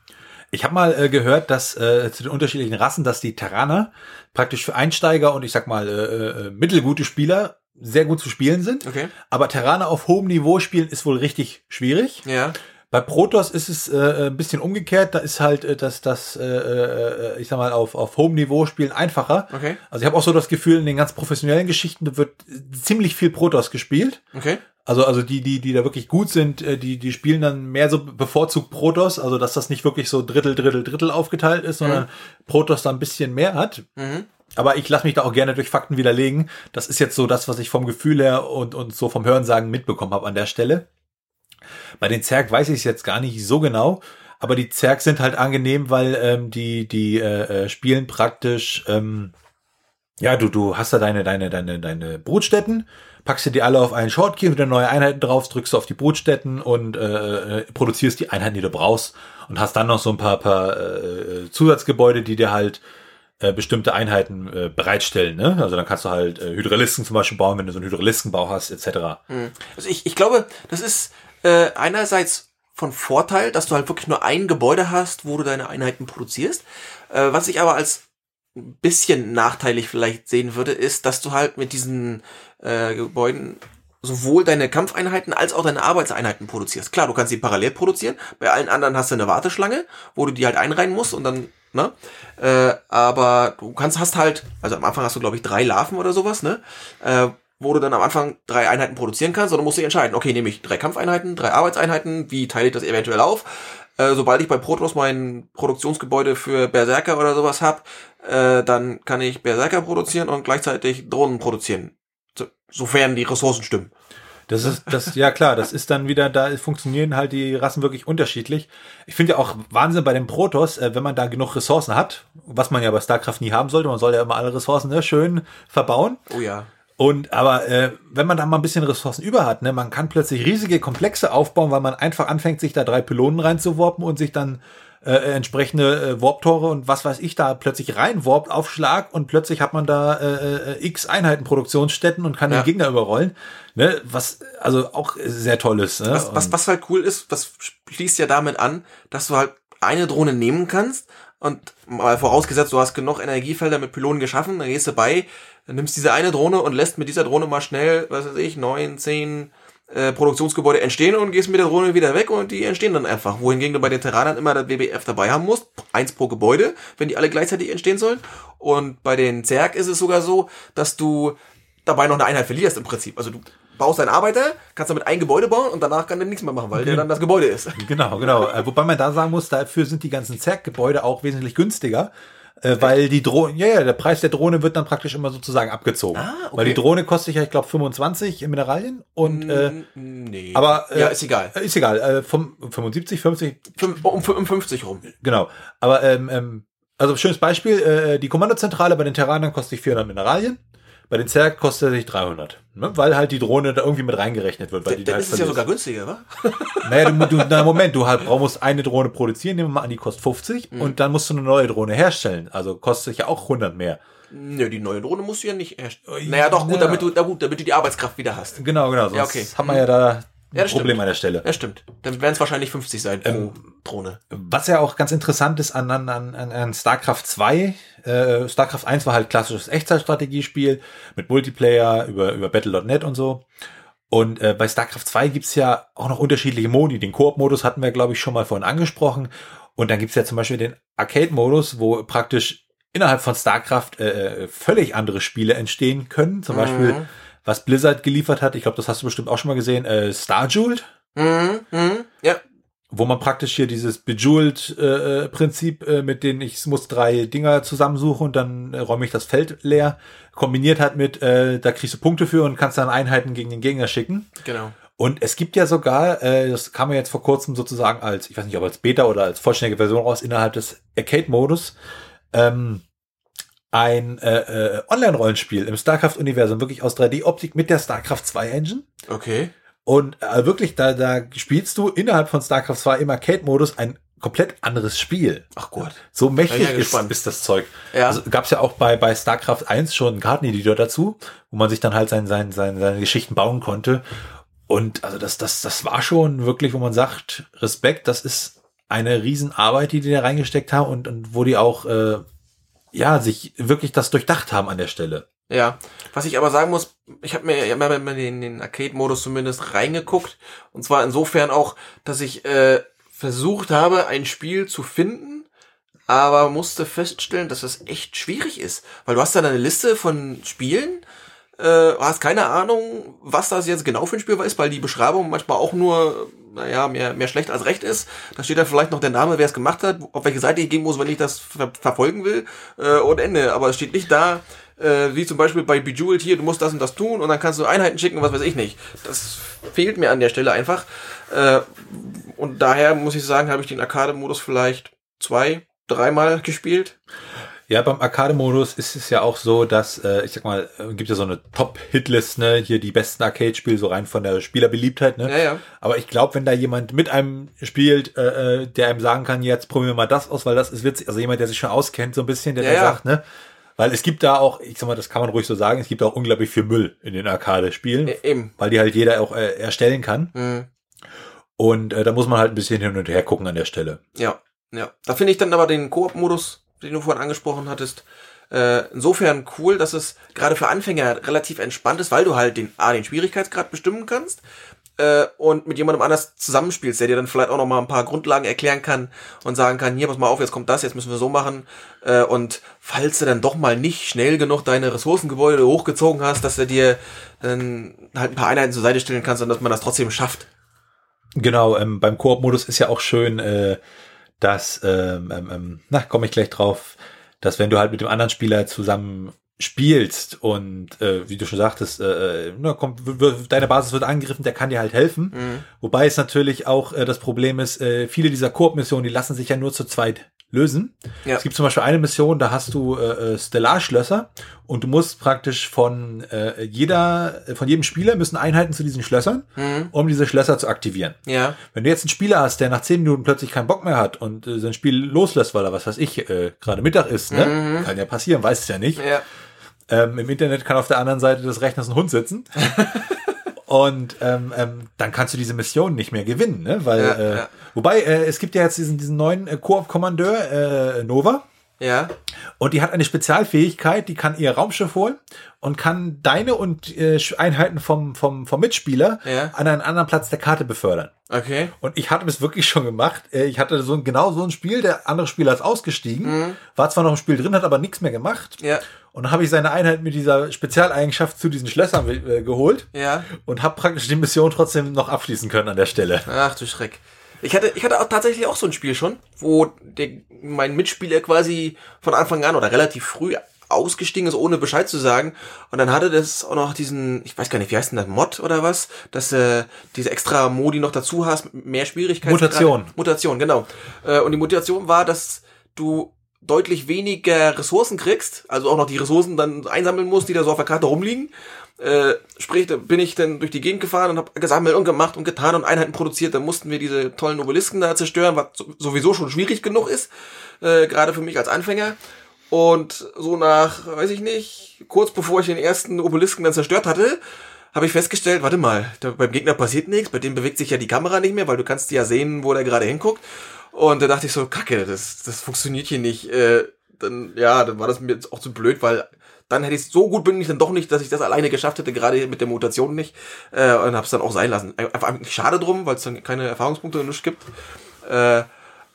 Ich habe mal äh, gehört, dass äh, zu den unterschiedlichen Rassen, dass die Terraner praktisch für Einsteiger und ich sag mal äh, äh, mittelgute Spieler sehr gut zu spielen sind. Okay. Aber Terraner auf hohem Niveau spielen ist wohl richtig schwierig. Ja. Bei Protoss ist es äh, ein bisschen umgekehrt. Da ist halt äh, das, das äh, äh, ich sag mal, auf, auf Home-Niveau spielen einfacher. Okay. Also ich habe auch so das Gefühl, in den ganz professionellen Geschichten wird ziemlich viel Protoss gespielt. Okay. Also, also die, die, die da wirklich gut sind, äh, die, die spielen dann mehr so bevorzugt Protoss, also dass das nicht wirklich so Drittel, Drittel, Drittel aufgeteilt ist, sondern Protoss da ein bisschen mehr hat. Mhm. Aber ich lasse mich da auch gerne durch Fakten widerlegen. Das ist jetzt so das, was ich vom Gefühl her und, und so vom Hörensagen mitbekommen habe an der Stelle. Bei den Zerg weiß ich es jetzt gar nicht so genau, aber die Zerg sind halt angenehm, weil ähm, die, die äh, äh, spielen praktisch, ähm, ja, du, du hast da deine, deine, deine, deine Brutstätten, packst dir die alle auf einen Shortkey, wieder neue Einheiten drauf, drückst du auf die Brutstätten und äh, äh, produzierst die Einheiten, die du brauchst und hast dann noch so ein paar, paar äh, Zusatzgebäude, die dir halt äh, bestimmte Einheiten äh, bereitstellen. Ne? Also dann kannst du halt äh, Hydralisten zum Beispiel bauen, wenn du so einen Hydralistenbau hast, etc. Also ich, ich glaube, das ist äh, einerseits von Vorteil, dass du halt wirklich nur ein Gebäude hast, wo du deine Einheiten produzierst. Äh, was ich aber als ein bisschen nachteilig vielleicht sehen würde, ist, dass du halt mit diesen äh, Gebäuden sowohl deine Kampfeinheiten als auch deine Arbeitseinheiten produzierst. Klar, du kannst sie parallel produzieren. Bei allen anderen hast du eine Warteschlange, wo du die halt einreihen musst und dann, ne? Äh, aber du kannst, hast halt, also am Anfang hast du, glaube ich, drei Larven oder sowas, ne? Äh, wo du dann am Anfang drei Einheiten produzieren kannst, dann musst dich entscheiden, okay, nehme ich drei Kampfeinheiten, drei Arbeitseinheiten, wie teile ich das eventuell auf? Äh, sobald ich bei Protoss mein Produktionsgebäude für Berserker oder sowas hab, äh, dann kann ich Berserker produzieren und gleichzeitig Drohnen produzieren. So, sofern die Ressourcen stimmen. Das ist, das, ja klar, das ist dann wieder, da funktionieren halt die Rassen wirklich unterschiedlich. Ich finde ja auch Wahnsinn bei den Protoss, äh, wenn man da genug Ressourcen hat, was man ja bei StarCraft nie haben sollte, man soll ja immer alle Ressourcen ne, schön verbauen. Oh ja. Und aber äh, wenn man da mal ein bisschen Ressourcen über hat, ne, man kann plötzlich riesige Komplexe aufbauen, weil man einfach anfängt, sich da drei Pylonen reinzuwarpen und sich dann äh, entsprechende äh, Warptore und was weiß ich da plötzlich reinwarpt auf Schlag und plötzlich hat man da äh, äh, x Einheiten Produktionsstätten und kann Ja. den Gegner überrollen. Ne, was also auch sehr toll ist. Ne? Was, was, was halt cool ist, das schließt ja damit an, dass du halt eine Drohne nehmen kannst und mal vorausgesetzt, du hast genug Energiefelder mit Pylonen geschaffen, dann gehst du bei, nimmst diese eine Drohne und lässt mit dieser Drohne mal schnell, was weiß ich, neun, zehn äh, Produktionsgebäude entstehen und gehst mit der Drohne wieder weg und die entstehen dann einfach. Wohingegen du bei den Terranern immer das WBF dabei haben musst, eins pro Gebäude, wenn die alle gleichzeitig entstehen sollen. Und bei den Zerg ist es sogar so, dass du dabei noch eine Einheit verlierst im Prinzip. Also du baust einen Arbeiter, kannst damit ein Gebäude bauen und danach kann der nichts mehr machen, weil der dann das Gebäude ist. Genau, genau. Äh, wobei man da sagen muss, dafür sind die ganzen Zerg-Gebäude auch wesentlich günstiger. Äh, weil die Drohne, ja, ja, der Preis der Drohne wird dann praktisch immer sozusagen abgezogen. Ah, okay. Weil die Drohne kostet ja, ich glaube, 25 in Mineralien und äh, nee. aber äh, ja, ist egal. äh, Ist egal, äh, vom 75, 50, Fünf, um, um 50 rum. genau. Aber ähm, ähm, also schönes Beispiel, äh, die Kommandozentrale bei den Terranern kostet sich 400 Mineralien, bei den Zerg kostet sich 300, ne? weil halt die Drohne da irgendwie mit reingerechnet wird. Weil die Dann halt ist es ja sogar günstiger, wa? [LAUGHS] Naja, du, du, na Moment, du halt brauchst eine Drohne produzieren, nehmen wir mal an, die kostet 50 Mhm. und dann musst du eine neue Drohne herstellen. Also kostet sich ja auch 100 mehr. Nö, die neue Drohne musst du ja nicht erstellen. Ja, Naja, doch, gut, ja. damit du, na gut, damit du die Arbeitskraft wieder hast. Genau, genau. Sonst Ja, okay. hat man ja da Ja, das Problem stimmt. an der Stelle. Ja, stimmt. Dann werden es wahrscheinlich 50 sein pro Ähm, Drohne. Was ja auch ganz interessant ist an, an, an, an StarCraft 2, äh, StarCraft 1 war halt klassisches Echtzeitstrategiespiel mit Multiplayer über, über Battle.net und so. Und äh, bei StarCraft 2 gibt's ja auch noch unterschiedliche Modi. Den Koop-Modus hatten wir, glaube ich, schon mal vorhin angesprochen. Und dann gibt's ja zum Beispiel den Arcade-Modus, wo praktisch innerhalb von StarCraft äh, völlig andere Spiele entstehen können. Zum Beispiel, Mhm. Was Blizzard geliefert hat, ich glaube, das hast du bestimmt auch schon mal gesehen, äh, Starjeweled Mhm, mhm, ja. wo man praktisch hier dieses Bejeweled-Prinzip äh, mit denen ich muss drei Dinger zusammensuchen und dann äh, räume ich das Feld leer, kombiniert hat mit, äh, da kriegst du Punkte für und kannst dann Einheiten gegen den Gegner schicken. Genau. Und es gibt ja sogar, äh, das kam ja jetzt vor kurzem sozusagen als, ich weiß nicht, ob als Beta oder als vollständige Version raus, innerhalb des Arcade-Modus, ähm, ein äh, äh, Online-Rollenspiel im StarCraft-Universum, wirklich aus 3D-Optik mit der StarCraft 2-Engine. Okay. Und äh, wirklich, da, da spielst du innerhalb von StarCraft 2 im Arcade-Modus ein komplett anderes Spiel. Ach Gott. So mächtig Ja, ja, ist, ist das Zeug. Ja. Also gab's ja auch bei, bei StarCraft 1 schon einen Karteneditor dazu, wo man sich dann halt sein, sein, sein, seine Geschichten bauen konnte. Und also das, das, das war schon wirklich, wo man sagt, Respekt, das ist eine Riesenarbeit, die die da reingesteckt haben und, und wo die auch, äh, ja, sich wirklich das durchdacht haben an der Stelle. Ja, was ich aber sagen muss, ich habe mir ja mal in den Arcade-Modus zumindest reingeguckt. Und zwar insofern auch, dass ich äh, versucht habe, ein Spiel zu finden, aber musste feststellen, dass das echt schwierig ist. Weil du hast dann eine Liste von Spielen, äh, hast keine Ahnung, was das jetzt genau für ein Spiel ist, weil die Beschreibung manchmal auch nur, naja, mehr, mehr schlecht als recht ist. Da steht dann vielleicht noch der Name, wer es gemacht hat, auf welche Seite ich gehen muss, wenn ich das ver verfolgen will, äh, und Ende. Aber es steht nicht da, äh, wie zum Beispiel bei Bejeweled hier, du musst das und das tun und dann kannst du Einheiten schicken, was weiß ich nicht. Das fehlt mir an der Stelle einfach. Äh, und daher muss ich sagen, habe ich den Arcade-Modus vielleicht zwei, dreimal gespielt. Ja, beim Arcade-Modus ist es ja auch so, dass, äh, ich sag mal, äh, gibt ja so eine Top-Hitlist, ne, hier die besten Arcade-Spiele, so rein von der Spielerbeliebtheit, ne? Ja, ja. Aber ich glaube, wenn da jemand mit einem spielt, äh, äh, der einem sagen kann, jetzt probieren wir mal das aus, weil das ist witzig, also jemand, der sich schon auskennt, so ein bisschen, der, Ja, der ja. sagt, ne? Weil es gibt da auch, ich sag mal, das kann man ruhig so sagen, es gibt auch unglaublich viel Müll in den Arcade-Spielen, E- Eben. weil die halt jeder auch äh, erstellen kann. Mhm. Und äh, da muss man halt ein bisschen hin und her gucken an der Stelle. Ja, ja. Da finde ich dann aber den Koop-Modus, den du vorhin angesprochen hattest, äh, insofern cool, dass es gerade für Anfänger relativ entspannt ist, weil du halt den A, den Schwierigkeitsgrad bestimmen kannst äh, und mit jemandem anders zusammenspielst, der dir dann vielleicht auch noch ein paar Grundlagen erklären kann und sagen kann, hier, pass mal auf, jetzt kommt das, jetzt müssen wir so machen. Äh, und falls du dann doch mal nicht schnell genug deine Ressourcengebäude hochgezogen hast, dass du dir dann halt ein paar Einheiten zur Seite stellen kannst und dass man das trotzdem schafft. Genau, ähm, beim Koop-Modus ist ja auch schön, äh, dass, ähm, ähm, ähm, na, komme ich gleich drauf, dass wenn du halt mit dem anderen Spieler zusammen spielst und äh, wie du schon sagtest, äh, na, kommt, w- w- deine Basis wird angegriffen, der kann dir halt helfen. Wobei es natürlich auch äh, das Problem ist, äh, viele dieser Koop-Missionen, die lassen sich ja nur zu zweit lösen. Ja. Es gibt zum Beispiel eine Mission, da hast du äh, äh, Stellarschlösser und du musst praktisch von äh, jeder, von jedem Spieler müssen Einheiten zu diesen Schlössern, um diese Schlösser zu aktivieren. Ja. Wenn du jetzt einen Spieler hast, der nach zehn Minuten plötzlich keinen Bock mehr hat und äh, sein Spiel loslässt, weil er was weiß ich, äh, gerade Mittag ist, ne? Kann ja passieren, weiß es ja nicht. Ja. Ähm, Im Internet kann auf der anderen Seite des Rechners ein Hund sitzen. [LAUGHS] und ähm, ähm, dann kannst du diese Mission nicht mehr gewinnen, ne? Weil, Ja, äh, ja. wobei, äh, es gibt ja jetzt diesen, diesen neuen äh, Koop-Kommandeur, äh, Nova. Ja. Und die hat eine Spezialfähigkeit, die kann ihr Raumschiff holen und kann deine und äh, Einheiten vom, vom, vom Mitspieler Ja. an einen anderen Platz der Karte befördern. Okay. Und ich hatte es wirklich schon gemacht. Äh, Ich hatte so ein, genau so ein Spiel, der andere Spieler ist ausgestiegen, war zwar noch im Spiel drin, hat aber nichts mehr gemacht. Mhm. Ja. Und dann habe ich seine Einheit mit dieser Spezialeigenschaft zu diesen Schlössern äh, geholt Ja. und habe praktisch die Mission trotzdem noch abschließen können an der Stelle. Ach du Schreck. Ich hatte, ich hatte auch tatsächlich auch so ein Spiel schon, wo der, mein Mitspieler quasi von Anfang an oder relativ früh ausgestiegen ist, ohne Bescheid zu sagen. Und dann hatte das auch noch diesen, ich weiß gar nicht, wie heißt denn das, Mod oder was? Dass äh, diese extra Modi noch dazu hast, mehr Schwierigkeiten. Mutation. Mutation, genau. Äh, und die Mutation war, dass du deutlich weniger Ressourcen kriegst, also auch noch die Ressourcen dann einsammeln musst, die da so auf der Karte rumliegen. Äh, sprich, da bin ich dann durch die Gegend gefahren und habe gesammelt und gemacht und getan und Einheiten produziert. Dann mussten wir diese tollen Obelisken da zerstören, was so- sowieso schon schwierig genug ist, äh, gerade für mich als Anfänger. Und so nach, weiß ich nicht, kurz bevor ich den ersten Obelisken dann zerstört hatte, habe ich festgestellt, warte mal, da, beim Gegner passiert nichts, bei dem bewegt sich ja die Kamera nicht mehr, weil du kannst ja sehen, wo der gerade hinguckt. Und da dachte ich so, kacke, das, das funktioniert hier nicht. Äh, dann, ja, dann war das mir jetzt auch zu blöd, weil dann hätte ich so gut bin ich dann doch nicht, dass ich das alleine geschafft hätte, gerade mit der Mutation nicht. Äh, und habe es dann auch sein lassen. Einfach eigentlich schade drum, weil es dann keine Erfahrungspunkte und nichts gibt. Äh,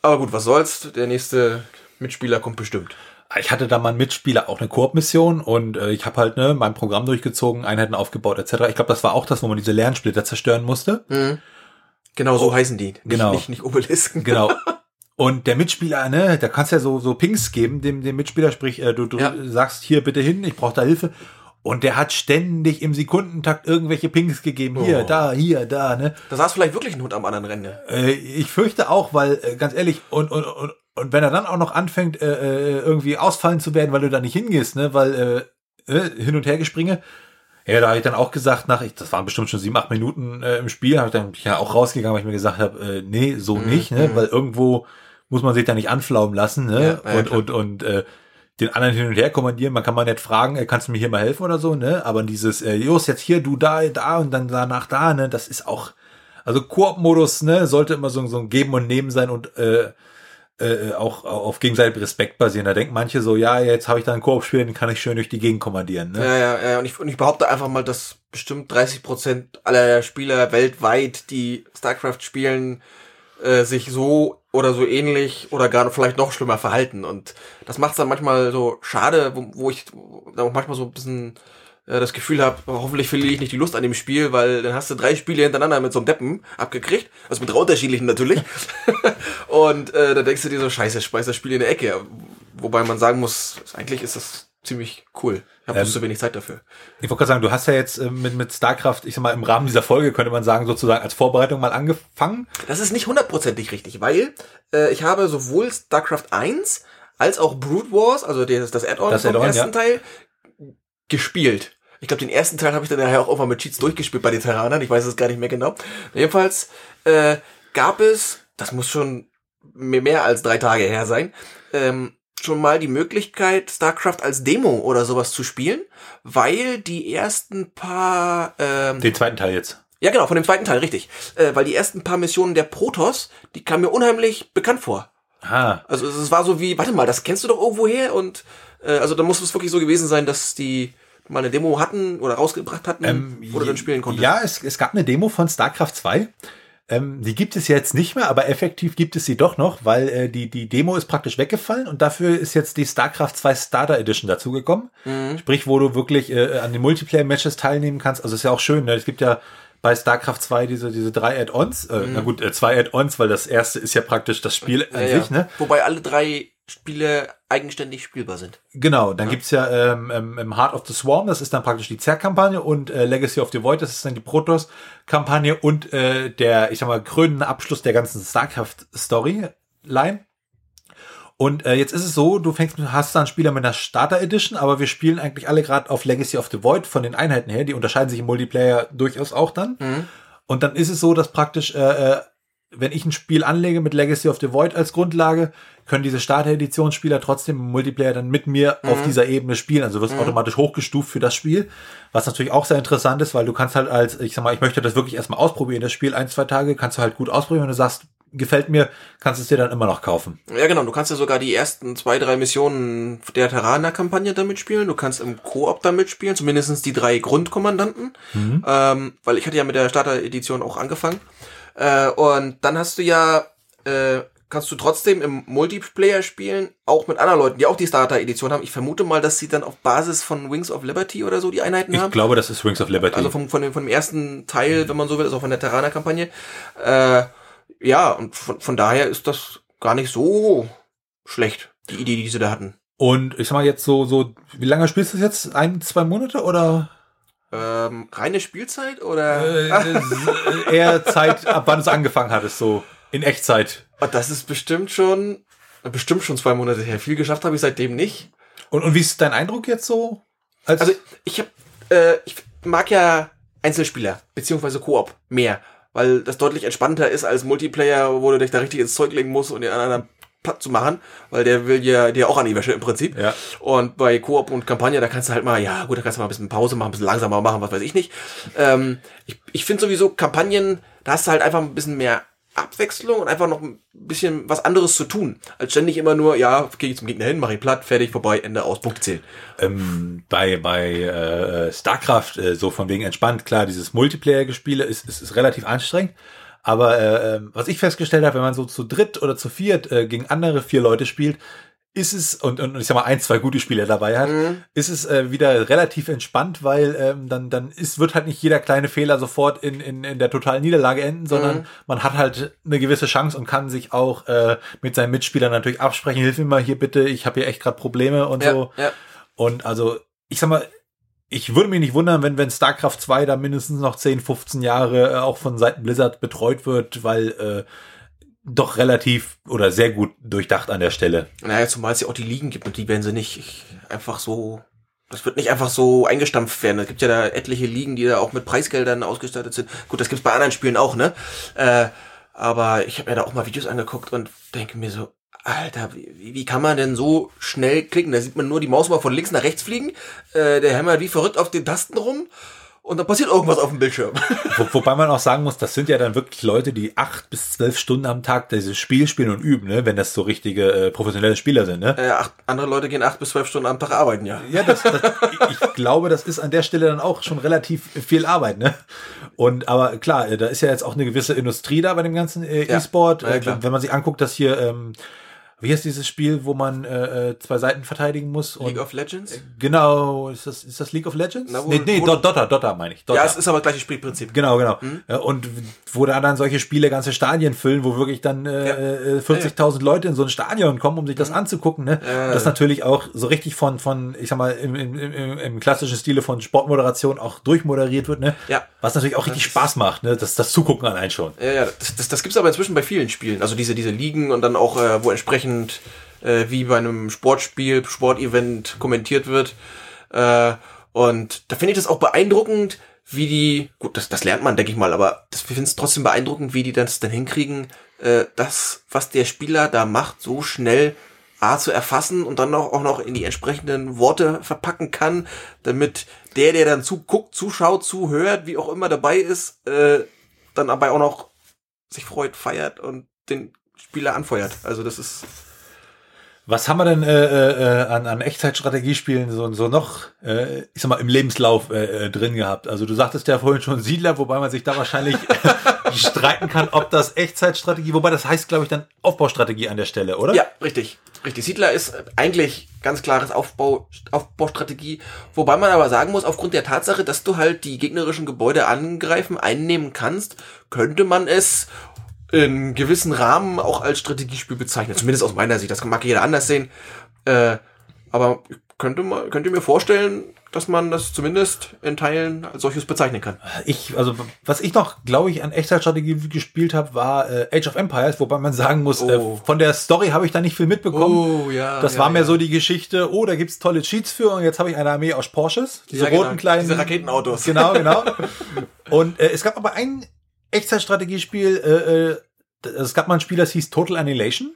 aber gut, was soll's, der nächste Mitspieler kommt bestimmt. Ich hatte da mal einen Mitspieler auch eine Koop-Mission und äh, ich habe halt ne, mein Programm durchgezogen, Einheiten aufgebaut etc. Ich glaube, das war auch das, wo man diese Lernsplitter zerstören musste. Genau, so heißen die. Nicht, genau. Nicht, nicht Obelisken. Genau. [LAUGHS] Und der Mitspieler, ne, da kannst du ja so, so Pings geben, dem, dem Mitspieler, sprich, äh, du, du Ja. sagst hier bitte hin, ich brauche da Hilfe. Und der hat ständig im Sekundentakt irgendwelche Pings gegeben. Hier, Oh. da, hier, da, ne? Da saß vielleicht wirklich ein Hund am anderen Ende. Äh, ich fürchte auch, weil, äh, ganz ehrlich, und, und, und, und wenn er dann auch noch anfängt, äh, äh, irgendwie ausfallen zu werden, weil du da nicht hingehst, ne, weil äh, äh, hin und her gespringe, ja, da habe ich dann auch gesagt, nach, ich, das waren bestimmt schon sieben, acht Minuten äh, im Spiel, habe ich dann ja auch rausgegangen, weil ich mir gesagt habe, äh, nee, so Mhm, nicht, ne, weil irgendwo muss man sich da nicht anflaumen lassen, ne, Ja, ja, und, klar. und, und, äh, den anderen hin und her kommandieren, man kann mal nicht fragen, äh, kannst du mir hier mal helfen oder so, ne, aber dieses, äh, Jos, jetzt hier, du da, da und dann danach da, ne, das ist auch, also Koop-Modus, ne, sollte immer so, so ein Geben und Nehmen sein und äh, äh, auch auf gegenseitigem Respekt basieren. Da denken manche so, ja, jetzt habe ich da einen Koop-Spiel, den kann ich schön durch die Gegend kommandieren. Ne? Ja, ja, ja. Und ich, und ich behaupte einfach mal, dass bestimmt 30 Prozent aller Spieler weltweit, die StarCraft spielen, äh, sich so oder so ähnlich oder gar vielleicht noch schlimmer verhalten. Und das macht es dann manchmal so schade, wo, wo ich da manchmal so ein bisschen äh, das Gefühl habe, hoffentlich verliere ich nicht die Lust an dem Spiel, weil dann hast du drei Spiele hintereinander mit so einem Deppen abgekriegt, also mit drei unterschiedlichen natürlich. [LAUGHS] und äh, da denkst du dir so, scheiße, schmeiß das Spiel in die Ecke. Wobei man sagen muss, eigentlich ist das ziemlich cool. Ich habe ähm, zu wenig Zeit dafür. Ich wollte gerade sagen, du hast ja jetzt äh, mit, mit StarCraft, ich sag mal, im Rahmen dieser Folge, könnte man sagen, sozusagen als Vorbereitung mal angefangen. Das ist nicht hundertprozentig richtig, weil äh, ich habe sowohl StarCraft 1 als auch Brood Wars, also das, das Add-on vom Add ersten ja. Teil, gespielt. Ich glaube, den ersten Teil habe ich dann nachher auch irgendwann mit Cheats durchgespielt bei den Terranern. Ich weiß es gar nicht mehr genau. Jedenfalls äh, gab es, das muss schon mehr als drei Tage her sein, ähm, schon mal die Möglichkeit, StarCraft als Demo oder sowas zu spielen, weil die ersten paar... Ähm, den zweiten Teil jetzt. Ja, genau, von dem zweiten Teil, richtig. Äh, weil die ersten paar Missionen der Protoss, die kamen mir unheimlich bekannt vor. Ah. Also es war so wie, warte mal, das kennst du doch irgendwo her und äh, also da muss es wirklich so gewesen sein, dass die mal eine Demo hatten oder rausgebracht hatten, ähm, wo du dann spielen konntest? Ja, es, es gab eine Demo von StarCraft 2. Ähm, die gibt es jetzt nicht mehr, aber effektiv gibt es sie doch noch, weil äh, die, die Demo ist praktisch weggefallen und dafür ist jetzt die StarCraft 2 Starter Edition dazugekommen. Mhm. Sprich, wo du wirklich äh, an den Multiplayer-Matches teilnehmen kannst. Also ist ja auch schön, ne? es gibt ja bei StarCraft 2 diese, diese drei Add-ons. Äh, mhm. Na gut, äh, zwei Add-ons, weil das erste ist ja praktisch das Spiel an ja, sich. Ne? Wobei alle drei Spiele eigenständig spielbar sind. Genau, dann ja. gibt's ja ähm, ähm, Heart of the Swarm, das ist dann praktisch die Zerg-Kampagne und äh, Legacy of the Void, das ist dann die Protoss-Kampagne und äh, der, ich sag mal, krönende Abschluss der ganzen StarCraft-Storyline. Und äh, jetzt ist es so, du fängst, hast dann Spieler mit einer Starter Edition, aber wir spielen eigentlich alle gerade auf Legacy of the Void von den Einheiten her. Die unterscheiden sich im Multiplayer durchaus auch dann. Mhm. Und dann ist es so, dass praktisch äh, äh wenn ich ein Spiel anlege mit Legacy of the Void als Grundlage, können diese Starter-Editionsspieler trotzdem im Multiplayer dann mit mir mhm. auf dieser Ebene spielen. Also wirst mhm. automatisch hochgestuft für das Spiel. Was natürlich auch sehr interessant ist, weil du kannst halt als, ich sag mal, ich möchte das wirklich erstmal ausprobieren, das Spiel ein, zwei Tage, kannst du halt gut ausprobieren, wenn du sagst, gefällt mir, kannst du es dir dann immer noch kaufen. Ja, genau. Du kannst ja sogar die ersten zwei, drei Missionen der Terraner-Kampagne damit spielen. Du kannst im Koop damit spielen, zumindestens die drei Grundkommandanten. Mhm. Ähm, weil ich hatte ja mit der Starter-Edition auch angefangen. Äh, und dann hast du ja, äh, kannst du trotzdem im Multiplayer spielen, auch mit anderen Leuten, die auch die Starter-Edition haben. Ich vermute mal, dass sie dann auf Basis von Wings of Liberty oder so die Einheiten ich haben. Ich glaube, das ist Wings of Liberty. Also vom, von, dem, von dem ersten Teil, wenn man so will, ist auch von der Terraner-Kampagne. Äh, ja, und von, von daher ist das gar nicht so schlecht, die Idee, die sie da hatten. Und ich sag mal jetzt so, so, wie lange spielst du das jetzt? Ein, zwei Monate oder? Ähm, reine Spielzeit oder? Äh, eher Zeit, ab wann es angefangen hat, ist so in Echtzeit. Oh, das ist bestimmt schon, bestimmt schon zwei Monate her. Viel geschafft habe ich seitdem nicht. Und, und wie ist dein Eindruck jetzt so? Als also ich hab, äh, ich mag ja Einzelspieler beziehungsweise Koop mehr, weil das deutlich entspannter ist als Multiplayer, wo du dich da richtig ins Zeug legen musst und den anderen zu machen, weil der will ja dir auch an die Wäsche im Prinzip. Ja. Und bei Koop und Kampagne, da kannst du halt mal, ja gut, da kannst du mal ein bisschen Pause machen, ein bisschen langsamer machen, was weiß ich nicht. Ähm, ich ich finde sowieso Kampagnen, da hast du halt einfach ein bisschen mehr Abwechslung und einfach noch ein bisschen was anderes zu tun, als ständig immer nur, ja, gehe ich zum Gegner hin, mache ich platt, fertig, vorbei, Ende aus, Punkte zählen. Ähm, bei bei äh, StarCraft äh, so von wegen entspannt, klar, dieses Multiplayer-Gespiele ist, ist, ist relativ anstrengend, aber äh, ähm, was ich festgestellt habe, wenn man so zu dritt oder zu viert äh, gegen andere vier Leute spielt, ist es, und, und ich sag mal, ein, zwei gute Spieler dabei hat, mhm. ist es äh, wieder relativ entspannt, weil ähm, dann, dann ist, wird halt nicht jeder kleine Fehler sofort in, in, in der totalen Niederlage enden, sondern mhm. man hat halt eine gewisse Chance und kann sich auch äh, mit seinen Mitspielern natürlich absprechen, hilf mir mal hier bitte, ich habe hier echt gerade Probleme und ja, so. Ja. Und also, ich sag mal, ich würde mich nicht wundern, wenn, wenn StarCraft 2 da mindestens noch 10, 15 Jahre äh, auch von Seiten Blizzard betreut wird, weil äh, doch relativ oder sehr gut durchdacht an der Stelle. Naja, zumal es ja auch die Ligen gibt und die werden sie nicht einfach so. Das wird nicht einfach so eingestampft werden. Es gibt ja da etliche Ligen, die da auch mit Preisgeldern ausgestattet sind. Gut, das gibt's bei anderen Spielen auch, ne? Äh, aber ich habe mir da auch mal Videos angeguckt und denke mir so, Alter, wie, wie kann man denn so schnell klicken? Da sieht man nur die Maus mal von links nach rechts fliegen. Äh, der hämmert wie verrückt auf den Tasten rum und dann passiert irgendwas auf dem Bildschirm. [LAUGHS] Wo, wobei man auch sagen muss, das sind ja dann wirklich Leute, die acht bis zwölf Stunden am Tag dieses Spiel spielen und üben, ne? wenn das so richtige äh, professionelle Spieler sind. Ne? Äh, acht, andere Leute gehen acht bis zwölf Stunden am Tag arbeiten, ja. Ja, das, das, [LAUGHS] ich, glaube, das ist an der Stelle dann auch schon relativ viel Arbeit. Ne? Und aber klar, äh, da ist ja jetzt auch eine gewisse Industrie da bei dem ganzen äh, Ja. E-Sport. Ja, Äh, klar. wenn man sich anguckt, dass hier, ähm, wie heißt dieses Spiel, wo man äh, äh, zwei Seiten verteidigen muss? League of Legends? genau, ist das, ist das League of Legends? Na, wo- nee, nee wo- Dot- Dota, Dota meine ich. Dota. Ja, es ist aber gleich das Spielprinzip. Genau, genau. Hm? Ja, Und wo da dann solche Spiele ganze Stadien füllen, wo wirklich dann äh, Ja. äh, 40.000 Leute in so ein Stadion kommen, um sich das anzugucken. Ne? Ja. Das natürlich auch so richtig von, von ich sag mal, im, im, im, im klassischen Stile von Sportmoderation auch durchmoderiert wird. Ne? Ja. Was natürlich auch richtig Spaß macht, ne? das, das Zugucken an einen schon. Ja, ja, das, das, das gibt's aber inzwischen bei vielen Spielen. Also diese, diese Ligen und dann auch, äh, wo entsprechend äh, wie bei einem Sportspiel, Sportevent kommentiert wird. Äh, und da finde ich das auch beeindruckend, wie die, gut, das, das lernt man, denke ich mal, aber das, finde es trotzdem beeindruckend, wie die das dann hinkriegen, äh, das, was der Spieler da macht, so schnell A zu erfassen und dann auch, auch noch in die entsprechenden Worte verpacken kann, damit der, der dann zuguckt, zuschaut, zuhört, wie auch immer dabei ist, äh, dann dabei auch noch sich freut, feiert und den Spieler anfeuert. Also das ist Was haben wir denn äh, äh, an, an Echtzeitstrategiespielen so, so noch, äh, ich sag mal, im Lebenslauf äh, äh, drin gehabt? Also du sagtest ja vorhin schon Siedler, wobei man sich da wahrscheinlich [LAUGHS] streiten kann, ob das Echtzeitstrategie, wobei das heißt, glaube ich, dann Aufbaustrategie an der Stelle, oder? ja richtig, richtig. Siedler ist eigentlich ganz klares Aufbau, Aufbaustrategie, wobei man aber sagen muss, aufgrund der Tatsache, dass du halt die gegnerischen Gebäude angreifen, einnehmen kannst, könnte man es in gewissen Rahmen auch als Strategiespiel bezeichnen. Zumindest aus meiner Sicht. Das mag jeder anders sehen. Äh, aber könnte mal, könnt ihr mir vorstellen, dass man das zumindest in Teilen als solches bezeichnen kann. Ich, also was ich noch, glaube ich, an Echtzeitstrategie gespielt habe, war äh, Age of Empires, wobei man sagen muss, Oh. äh, von der Story habe ich da nicht viel mitbekommen. Oh, ja. Das ja, war mehr ja. so die Geschichte, oh, da gibt's tolle Cheats für und jetzt habe ich eine Armee aus Porsches, diese Ja, genau. roten kleinen Diese Raketenautos. Genau, genau. [LAUGHS] Und äh, es gab aber ein Echtzeitstrategiespiel, äh, äh, es gab mal ein Spiel, das hieß Total Annihilation.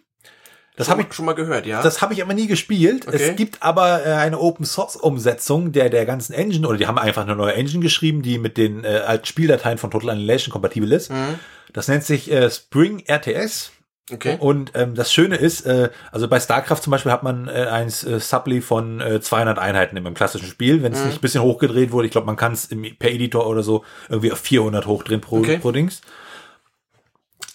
Das habe ich schon mal gehört, ja. das habe ich aber nie gespielt. Okay. Es gibt aber äh, eine Open Source Umsetzung der der ganzen Engine oder die haben einfach eine neue Engine geschrieben, die mit den äh, alten Spieldateien von Total Annihilation kompatibel ist. Mhm. Das nennt sich äh, Spring RTS. Okay. Und ähm, das Schöne ist, äh, also bei StarCraft zum Beispiel hat man äh, ein äh, Supply von äh, 200 Einheiten im klassischen Spiel, wenn es Mhm. nicht ein bisschen hochgedreht wurde. Ich glaube, man kann es per Editor oder so irgendwie auf 400 hochdrehen pro, Okay. pro Dings.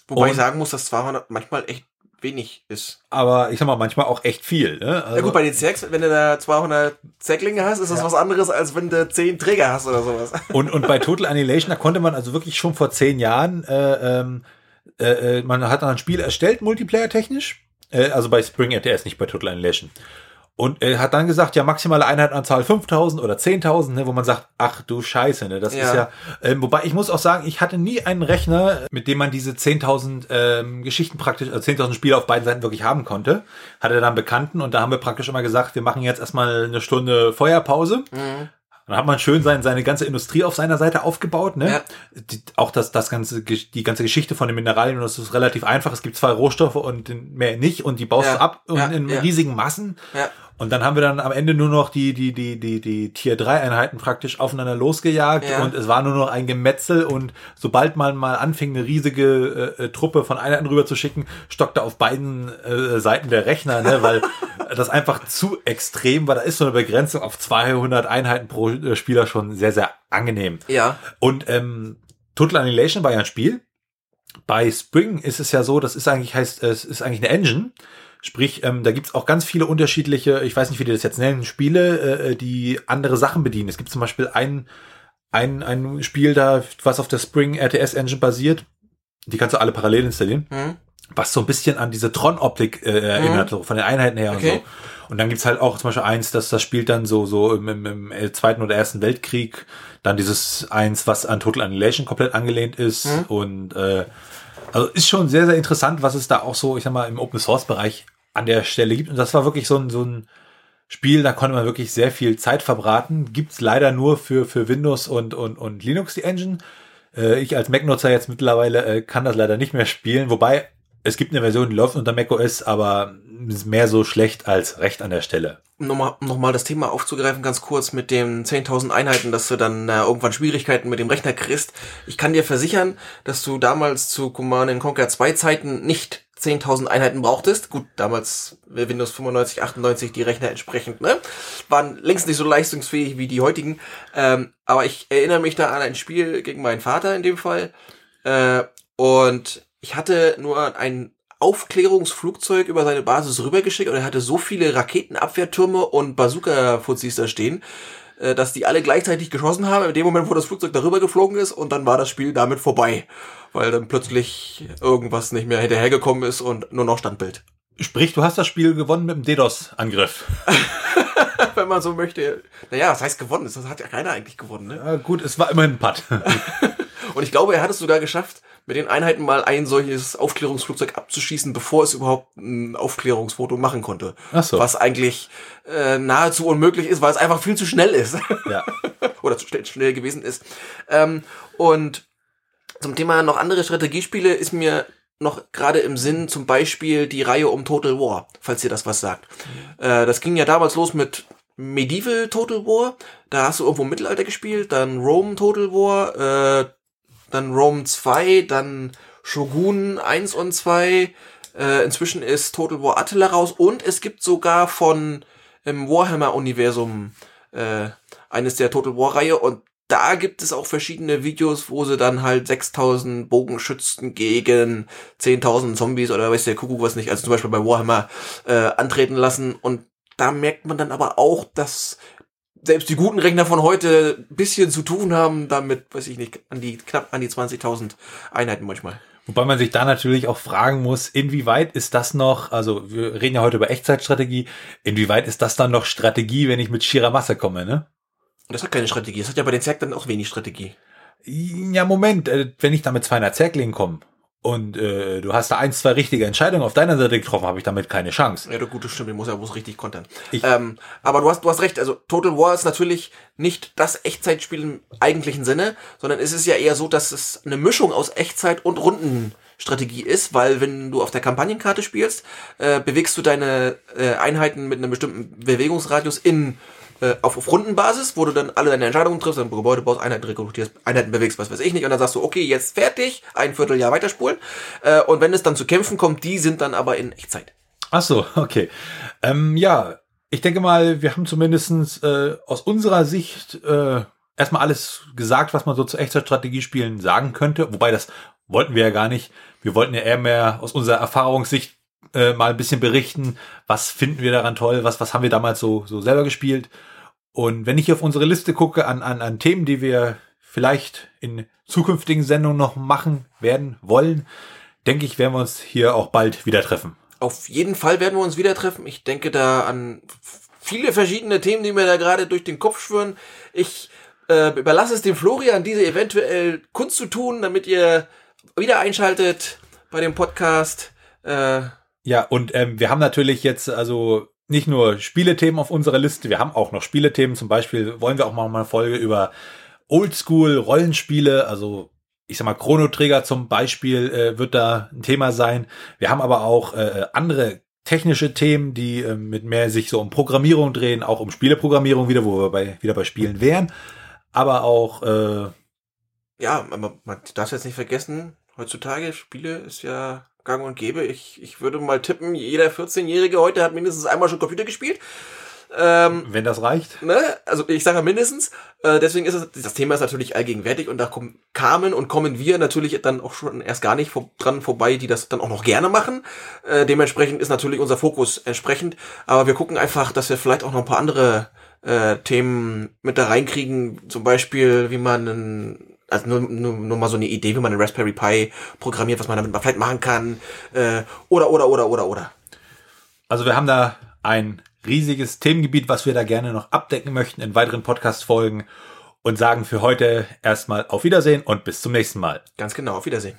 Wobei Und- ich sagen muss, dass 200 manchmal echt wenig ist. Aber ich sag mal, manchmal auch echt viel. Ne? Also, ja gut, bei den Zergs, wenn du da 200 Zerglinge hast, ist das Ja. was anderes, als wenn du 10 Träger hast oder sowas. Und, und bei [LAUGHS] Total Annihilation, da konnte man also wirklich schon vor zehn Jahren, äh, ähm, äh, äh, man hat dann ein Spiel erstellt, multiplayer-technisch, äh, also bei Spring RTS, nicht bei Total Annihilation. Und er hat dann gesagt, ja, maximale Einheitenanzahl 5000 oder 10.000, ne, wo man sagt, ach du Scheiße, ne, das Ja. ist ja, ähm, wobei ich muss auch sagen, ich hatte nie einen Rechner, mit dem man diese 10.000 ähm, Geschichten praktisch, also 10.000 Spiele auf beiden Seiten wirklich haben konnte. Hatte dann Bekannten und da haben wir praktisch immer gesagt, wir machen jetzt erstmal eine Stunde Feuerpause. Mhm. Dann hat man schön sein, seine ganze Industrie auf seiner Seite aufgebaut. Ne? Ja. Die, auch das, das ganze, die ganze Geschichte von den Mineralien, das ist relativ einfach. Es gibt zwei Rohstoffe und mehr nicht und die baust Ja. du ab und Ja, in riesigen Massen. Und dann haben wir dann am Ende nur noch die, die, die, die, die Tier 3 Einheiten praktisch aufeinander losgejagt Ja. und es war nur noch ein Gemetzel und sobald man mal anfing, eine riesige äh, äh, Truppe von Einheiten rüber zu schicken, stockte auf beiden äh, Seiten der Rechner, ne, weil [LAUGHS] das einfach zu extrem war. Da ist so eine Begrenzung auf 200 Einheiten pro äh, Spieler schon sehr, sehr angenehm. Ja. Und ähm, Total Annihilation war ja ein Spiel. Bei Spring ist es ja so, das ist eigentlich heißt, es ist eigentlich eine Engine. Sprich, ähm, da gibt's auch ganz viele unterschiedliche, ich weiß nicht, wie die das jetzt nennen, Spiele, äh, die andere Sachen bedienen. Es gibt zum Beispiel ein, ein, ein Spiel da, was auf der Spring RTS Engine basiert. Die kannst du alle parallel installieren Mhm. was so ein bisschen an diese Tron-Optik äh, erinnert, so von den Einheiten her Okay. und so. Und dann gibt's halt auch zum Beispiel eins, dass das spielt dann so so im, im, im äh, Zweiten oder Ersten Weltkrieg. Dann dieses eins, was an Total Annihilation komplett angelehnt ist. Mhm. Und äh, also ist schon sehr, sehr interessant, was es da auch so, ich sag mal, im Open-Source-Bereich an der Stelle gibt. Und das war wirklich so ein, so ein Spiel, da konnte man wirklich sehr viel Zeit verbraten. Gibt's leider nur für, für Windows und, und, und Linux die Engine. Äh, ich als Mac-Nutzer jetzt mittlerweile äh, kann das leider nicht mehr spielen, wobei es gibt eine Version, die läuft unter macOS, aber ist mehr so schlecht als recht an der Stelle. Nochmal, nochmal das Thema aufzugreifen, ganz kurz mit den 10.000 Einheiten, dass du dann äh, irgendwann Schwierigkeiten mit dem Rechner kriegst. Ich kann dir versichern, dass du damals zu Command Conquer 2 Zeiten nicht 10.000 Einheiten brauchtest. Gut, damals Windows 95, 98 die Rechner entsprechend, ne? Waren längst nicht so leistungsfähig wie die heutigen. Ähm, aber ich erinnere mich da an ein Spiel gegen meinen Vater in dem Fall. Äh, und ich hatte nur ein Aufklärungsflugzeug über seine Basis rübergeschickt und er hatte so viele Raketenabwehrtürme und Bazooka-Fuzis da stehen, äh, dass die alle gleichzeitig geschossen haben, in dem Moment, wo das Flugzeug darüber geflogen ist und dann war das Spiel damit vorbei, weil dann plötzlich irgendwas nicht mehr hinterhergekommen ist und nur noch Standbild. Sprich, du hast das Spiel gewonnen mit dem DDoS-Angriff. [LAUGHS] Wenn man so möchte. Naja, das heißt gewonnen. Das hat ja keiner eigentlich gewonnen. Ne? Ja, gut, es war immerhin ein Putt. [LAUGHS] und ich glaube, er hat es sogar geschafft, mit den Einheiten mal ein solches Aufklärungsflugzeug abzuschießen, bevor es überhaupt ein Aufklärungsfoto machen konnte. Ach so. Was eigentlich äh, nahezu unmöglich ist, weil es einfach viel zu schnell ist. Ja. [LAUGHS] Oder zu schnell, schnell gewesen ist. Ähm, und zum Thema noch andere Strategiespiele ist mir noch gerade im Sinn zum Beispiel die Reihe um Total War, falls ihr das was sagt. Äh, das ging ja damals los mit Medieval Total War. Da hast du irgendwo Mittelalter gespielt, dann Rome Total War, äh, dann Rome 2, dann Shogun 1 und 2. Äh, inzwischen ist Total War Attila raus und es gibt sogar von im Warhammer-Universum äh, eines der Total War-Reihe und da gibt es auch verschiedene Videos, wo sie dann halt 6000 Bogenschützen gegen 10.000 Zombies oder weiß der Kuckuck was nicht, also zum Beispiel bei Warhammer äh, antreten lassen und da merkt man dann aber auch, dass selbst die guten Rechner von heute ein bisschen zu tun haben, damit, weiß ich nicht, an die knapp an die 20.000 Einheiten manchmal. Wobei man sich da natürlich auch fragen muss, inwieweit ist das noch, also wir reden ja heute über Echtzeitstrategie, inwieweit ist das dann noch Strategie, wenn ich mit schierer Masse komme, ne? Das hat keine Strategie. Das hat ja bei den Zerg dann auch wenig Strategie. Ja, Moment, äh, wenn ich da mit 200 Zerglingen komme, und äh, du hast da ein, zwei richtige Entscheidungen auf deiner Seite getroffen, habe ich damit keine Chance. Ja, du gute Stimme, muss ja muss richtig kontern. Ähm, aber du hast, du hast recht, also Total War ist natürlich nicht das Echtzeitspiel im eigentlichen Sinne, sondern es ist ja eher so, dass es eine Mischung aus Echtzeit und Rundenstrategie ist, weil wenn du auf der Kampagnenkarte spielst, äh, bewegst du deine äh, Einheiten mit einem bestimmten Bewegungsradius in äh, auf, auf Rundenbasis, wo du dann alle deine Entscheidungen triffst, dann Gebäude baust, Einheiten rekrutierst, Einheiten bewegst, was weiß ich nicht, und dann sagst du, okay, jetzt fertig, ein Vierteljahr weiterspulen. Äh, und wenn es dann zu Kämpfen kommt, die sind dann aber in Echtzeit. Ach so, [LAUGHS] okay. Ähm, ja, ich denke mal, wir haben zumindestens äh, aus unserer Sicht äh, erstmal alles gesagt, was man so zu Echtzeitstrategiespielen sagen könnte. Wobei das wollten wir ja gar nicht. Wir wollten ja eher mehr aus unserer Erfahrungssicht äh, mal ein bisschen berichten, was finden wir daran toll, was, was haben wir damals so, so selber gespielt. Und wenn ich auf unsere Liste gucke an, an, an Themen, die wir vielleicht in zukünftigen Sendungen noch machen werden wollen, denke ich, werden wir uns hier auch bald wieder treffen. Auf jeden Fall werden wir uns wieder treffen. Ich denke da an viele verschiedene Themen, die mir da gerade durch den Kopf schwören. Ich äh, überlasse es dem Florian, diese eventuell Kunst zu tun, damit ihr wieder einschaltet bei dem Podcast. Äh, ja, und ähm, wir haben natürlich jetzt also nicht nur Spielethemen auf unserer Liste, wir haben auch noch Spielethemen. Zum Beispiel wollen wir auch mal eine Folge über Oldschool-Rollenspiele, also ich sag mal, Chrono Trigger zum Beispiel äh, wird da ein Thema sein. Wir haben aber auch äh, andere technische Themen, die äh, mit mehr sich so um Programmierung drehen, auch um Spieleprogrammierung wieder, wo wir bei, wieder bei Spielen wären. Aber auch äh, ja, man, man darf jetzt nicht vergessen, heutzutage Spiele ist ja gang und gäbe. Ich, ich würde mal tippen, jeder 14-Jährige heute hat mindestens einmal schon Computer gespielt. Ähm, Wenn das reicht. Ne? Also ich sage mindestens. Äh, deswegen ist es, das Thema ist natürlich allgegenwärtig und da kommen, kamen und kommen wir natürlich dann auch schon erst gar nicht vor, dran vorbei, die das dann auch noch gerne machen. Äh, dementsprechend ist natürlich unser Fokus entsprechend. Aber wir gucken einfach, dass wir vielleicht auch noch ein paar andere äh, Themen mit da reinkriegen. Zum Beispiel, wie man einen also nur, nur, nur mal so eine Idee, wie man einen Raspberry Pi programmiert, was man damit vielleicht machen kann. Äh, oder, oder, oder, oder, oder. Also wir haben da ein riesiges Themengebiet, was wir da gerne noch abdecken möchten in weiteren Podcast-Folgen und sagen für heute erstmal auf Wiedersehen und bis zum nächsten Mal. Ganz genau, auf Wiedersehen.